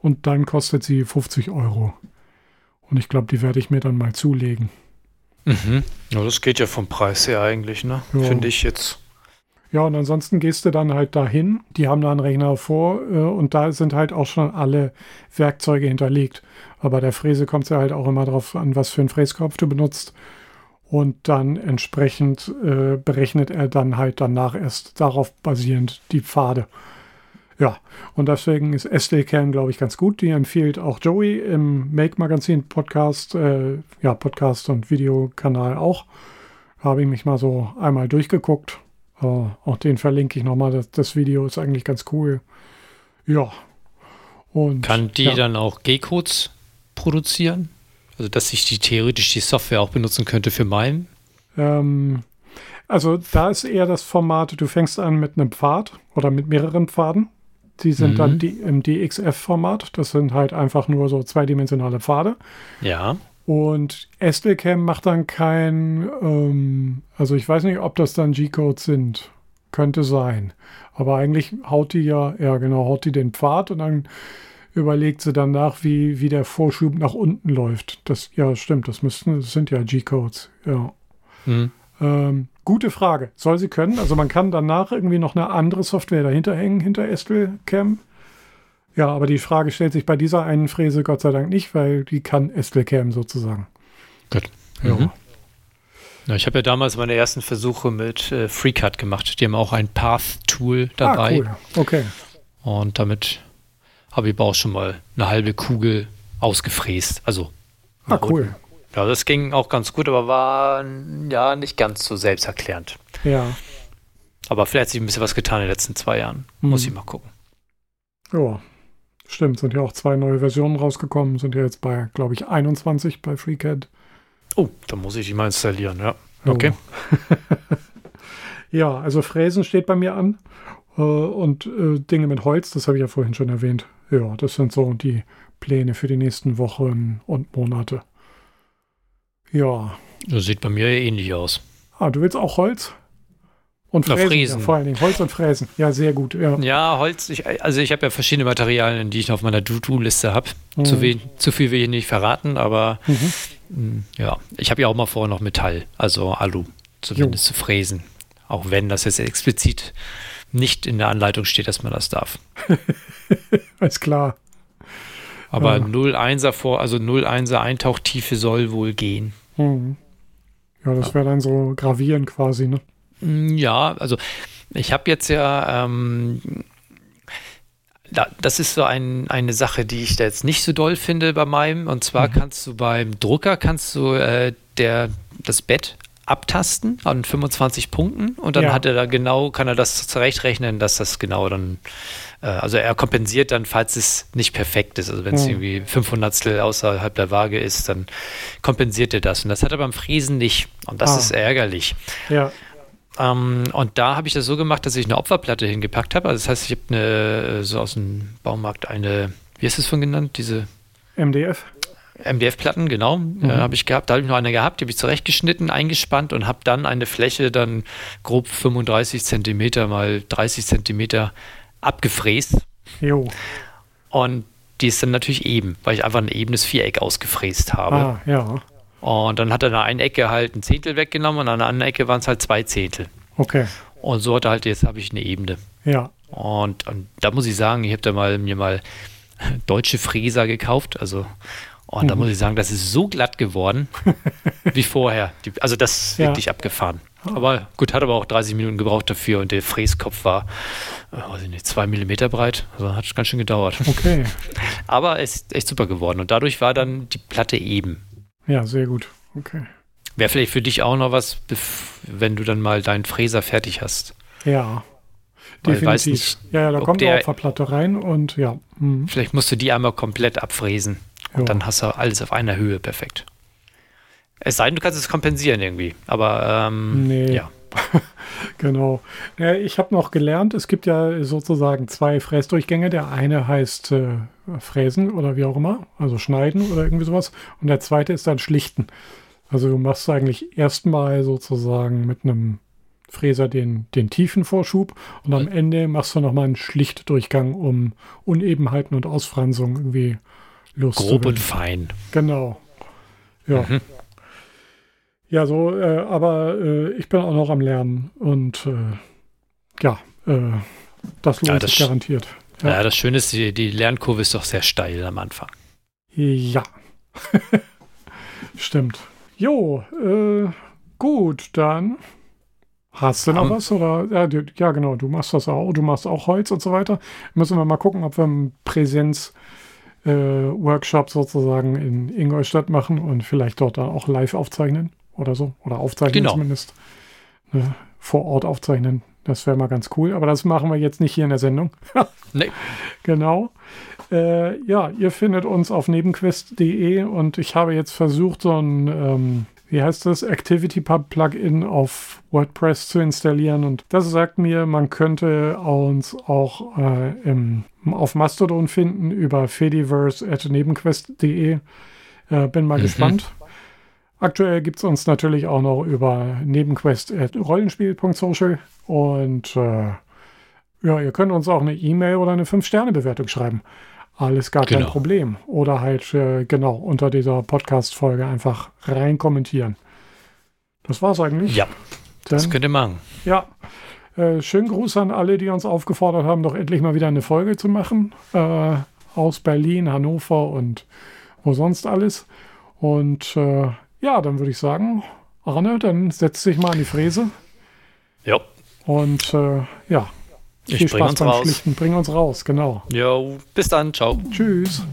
und dann kostet sie 50 Euro. Und ich glaube, die werde ich mir dann mal zulegen. Mhm. Ja, das geht ja vom Preis her eigentlich, ne? Ja. Finde ich jetzt. Ja, und ansonsten gehst du dann halt dahin. Die haben da einen Rechner vor äh, und da sind halt auch schon alle Werkzeuge hinterlegt. Aber der Fräse kommt es ja halt auch immer darauf an, was für einen Fräskopf du benutzt. Und dann entsprechend äh, berechnet er dann halt danach erst darauf basierend die Pfade. Ja, und deswegen ist SDCam, glaube ich, ganz gut. Die empfiehlt auch Joey im Make Magazin Podcast, äh, ja, Podcast und Videokanal auch. Habe ich mich mal so einmal durchgeguckt. Äh, auch den verlinke ich nochmal. Das, das Video ist eigentlich ganz cool. Ja. Und, Kann die ja. dann auch G-Codes produzieren? Also, dass ich die theoretisch die Software auch benutzen könnte für meinen? Ähm, also, da ist eher das Format, du fängst an mit einem Pfad oder mit mehreren Pfaden die sind mhm. dann die, im DXF-Format. Das sind halt einfach nur so zweidimensionale Pfade. Ja. Und SDCam macht dann kein, ähm, also ich weiß nicht, ob das dann G-Codes sind. Könnte sein. Aber eigentlich haut die ja, ja genau, haut die den Pfad und dann überlegt sie danach, wie, wie der Vorschub nach unten läuft. Das, ja, stimmt, das müssten, das sind ja G-Codes, ja. Mhm. Ähm, Gute Frage. Soll sie können? Also man kann danach irgendwie noch eine andere Software dahinter hängen, hinter Estelcam. Ja, aber die Frage stellt sich bei dieser einen Fräse Gott sei Dank nicht, weil die kann Estelcam sozusagen. Gut. Ja. Mhm. Ja, ich habe ja damals meine ersten Versuche mit äh, FreeCut gemacht. Die haben auch ein Path-Tool dabei. Ah, cool. Okay. Und damit habe ich aber auch schon mal eine halbe Kugel ausgefräst. Also. Ah, cool. Unten. Ja, das ging auch ganz gut, aber war ja nicht ganz so selbsterklärend. Ja. Aber vielleicht hat sich ein bisschen was getan in den letzten zwei Jahren. Hm. Muss ich mal gucken. Ja, stimmt. Sind ja auch zwei neue Versionen rausgekommen. Sind ja jetzt bei, glaube ich, 21 bei FreeCAD. Oh, da muss ich die mal installieren, ja. Okay. Oh. ja, also Fräsen steht bei mir an. Äh, und äh, Dinge mit Holz, das habe ich ja vorhin schon erwähnt. Ja, das sind so die Pläne für die nächsten Wochen und Monate. Ja. Das sieht bei mir ähnlich aus. Ah, du willst auch Holz? Und Fräsen, Fräsen. Ja, vor allen Dingen Holz und Fräsen. Ja, sehr gut. Ja, ja Holz. Ich, also ich habe ja verschiedene Materialien, die ich auf meiner Do-Do-Liste habe. Mhm. Zu, zu, viel will ich nicht verraten, aber mhm. mh, mm, ja, ich habe ja auch mal vor noch Metall, also Alu, zumindest jo. zu fräsen. Auch wenn das jetzt explizit nicht in der Anleitung steht, dass man das darf. Ist klar. Aber ja. 0,1er vor, also 0,1er Eintauchtiefe soll wohl gehen. Mhm. Ja, das wäre dann so gravieren quasi, ne? Mm, ja, also ich habe jetzt ja, ähm, da, das ist so ein, eine Sache, die ich da jetzt nicht so doll finde bei meinem. Und zwar mhm. kannst du beim Drucker kannst du äh, der, das Bett abtasten an 25 Punkten und dann ja. hat er da genau, kann er das zurechtrechnen, dass das genau dann, äh, also er kompensiert dann, falls es nicht perfekt ist. Also wenn es mhm. irgendwie 500 außerhalb der Waage ist, dann kompensiert er das. Und das hat er beim Fräsen nicht. Und das ah. ist ärgerlich. Ja. Ähm, und da habe ich das so gemacht, dass ich eine Opferplatte hingepackt habe. Also das heißt, ich habe eine, so aus dem Baumarkt eine, wie ist es von genannt, diese MDF? MDF-Platten, genau, mhm. äh, habe ich gehabt. Da habe ich noch eine gehabt, die habe ich zurechtgeschnitten, eingespannt und habe dann eine Fläche dann grob 35 Zentimeter mal 30 Zentimeter abgefräst. Jo. Und die ist dann natürlich eben, weil ich einfach ein ebenes Viereck ausgefräst habe. Ah, ja. Und dann hat er an der einen Ecke halt ein Zehntel weggenommen und an der anderen Ecke waren es halt zwei Zehntel. Okay. Und so hat er halt, jetzt habe ich eine Ebene. Ja. Und, und da muss ich sagen, ich habe da mal mir mal deutsche Fräser gekauft, also und da mhm. muss ich sagen, das ist so glatt geworden wie vorher. Die, also das ist ja. wirklich abgefahren. Aber gut, hat aber auch 30 Minuten gebraucht dafür und der Fräskopf war, äh, weiß ich nicht, zwei Millimeter breit. Also hat ganz schön gedauert. Okay. aber es ist echt super geworden und dadurch war dann die Platte eben. Ja, sehr gut. Okay. Wäre vielleicht für dich auch noch was, wenn du dann mal deinen Fräser fertig hast. Ja. Definitiv. Nicht, ja, ja, da kommt eine Opferplatte rein und ja. Mhm. Vielleicht musst du die einmal komplett abfräsen. Und jo. dann hast du alles auf einer Höhe perfekt. Es sei denn, du kannst es kompensieren irgendwie. Aber ähm, nee. ja. genau. Ich habe noch gelernt, es gibt ja sozusagen zwei Fräsdurchgänge. Der eine heißt äh, Fräsen oder wie auch immer, also schneiden oder irgendwie sowas. Und der zweite ist dann schlichten. Also du machst eigentlich erstmal sozusagen mit einem Fräser den, den tiefen Vorschub und am Ende machst du nochmal einen Schlichtdurchgang, um Unebenheiten und Ausfranzungen irgendwie Grob und fein. Genau. Ja. Mhm. Ja, so, äh, aber äh, ich bin auch noch am Lernen und äh, ja, äh, das lohnt ja, das sich garantiert. Ja. ja. das Schöne ist, die, die Lernkurve ist doch sehr steil am Anfang. Ja. Stimmt. Jo, äh, gut, dann hast du noch um, was? Oder ja, die, ja, genau, du machst das auch, du machst auch Holz und so weiter. Müssen wir mal gucken, ob wir im Präsenz äh, sozusagen in Ingolstadt machen und vielleicht dort dann auch live aufzeichnen oder so. Oder aufzeichnen genau. zumindest. Ne, vor Ort aufzeichnen. Das wäre mal ganz cool. Aber das machen wir jetzt nicht hier in der Sendung. nee. Genau. Äh, ja, ihr findet uns auf nebenquest.de und ich habe jetzt versucht, so ein ähm, wie heißt das, ActivityPub Plugin auf WordPress zu installieren. Und das sagt mir, man könnte uns auch äh, im, auf Mastodon finden über fediverse.nebenquest.de. Äh, bin mal mhm. gespannt. Aktuell gibt es uns natürlich auch noch über nebenquest.rollenspiel.social und äh, ja, ihr könnt uns auch eine E-Mail oder eine 5-Sterne-Bewertung schreiben. Alles gar kein genau. Problem. Oder halt, äh, genau, unter dieser Podcast-Folge einfach rein kommentieren. Das war's eigentlich. Ja, das Dann, könnt ihr machen. Ja. Äh, schönen Gruß an alle, die uns aufgefordert haben, doch endlich mal wieder eine Folge zu machen. Äh, aus Berlin, Hannover und wo sonst alles. Und äh, ja, dann würde ich sagen, Arne, dann setz dich mal an die Fräse. Ja. Und äh, ja, ich Viel Spaß beim raus. Schlichten. Bring uns raus, genau. Jo, bis dann. Ciao. Tschüss.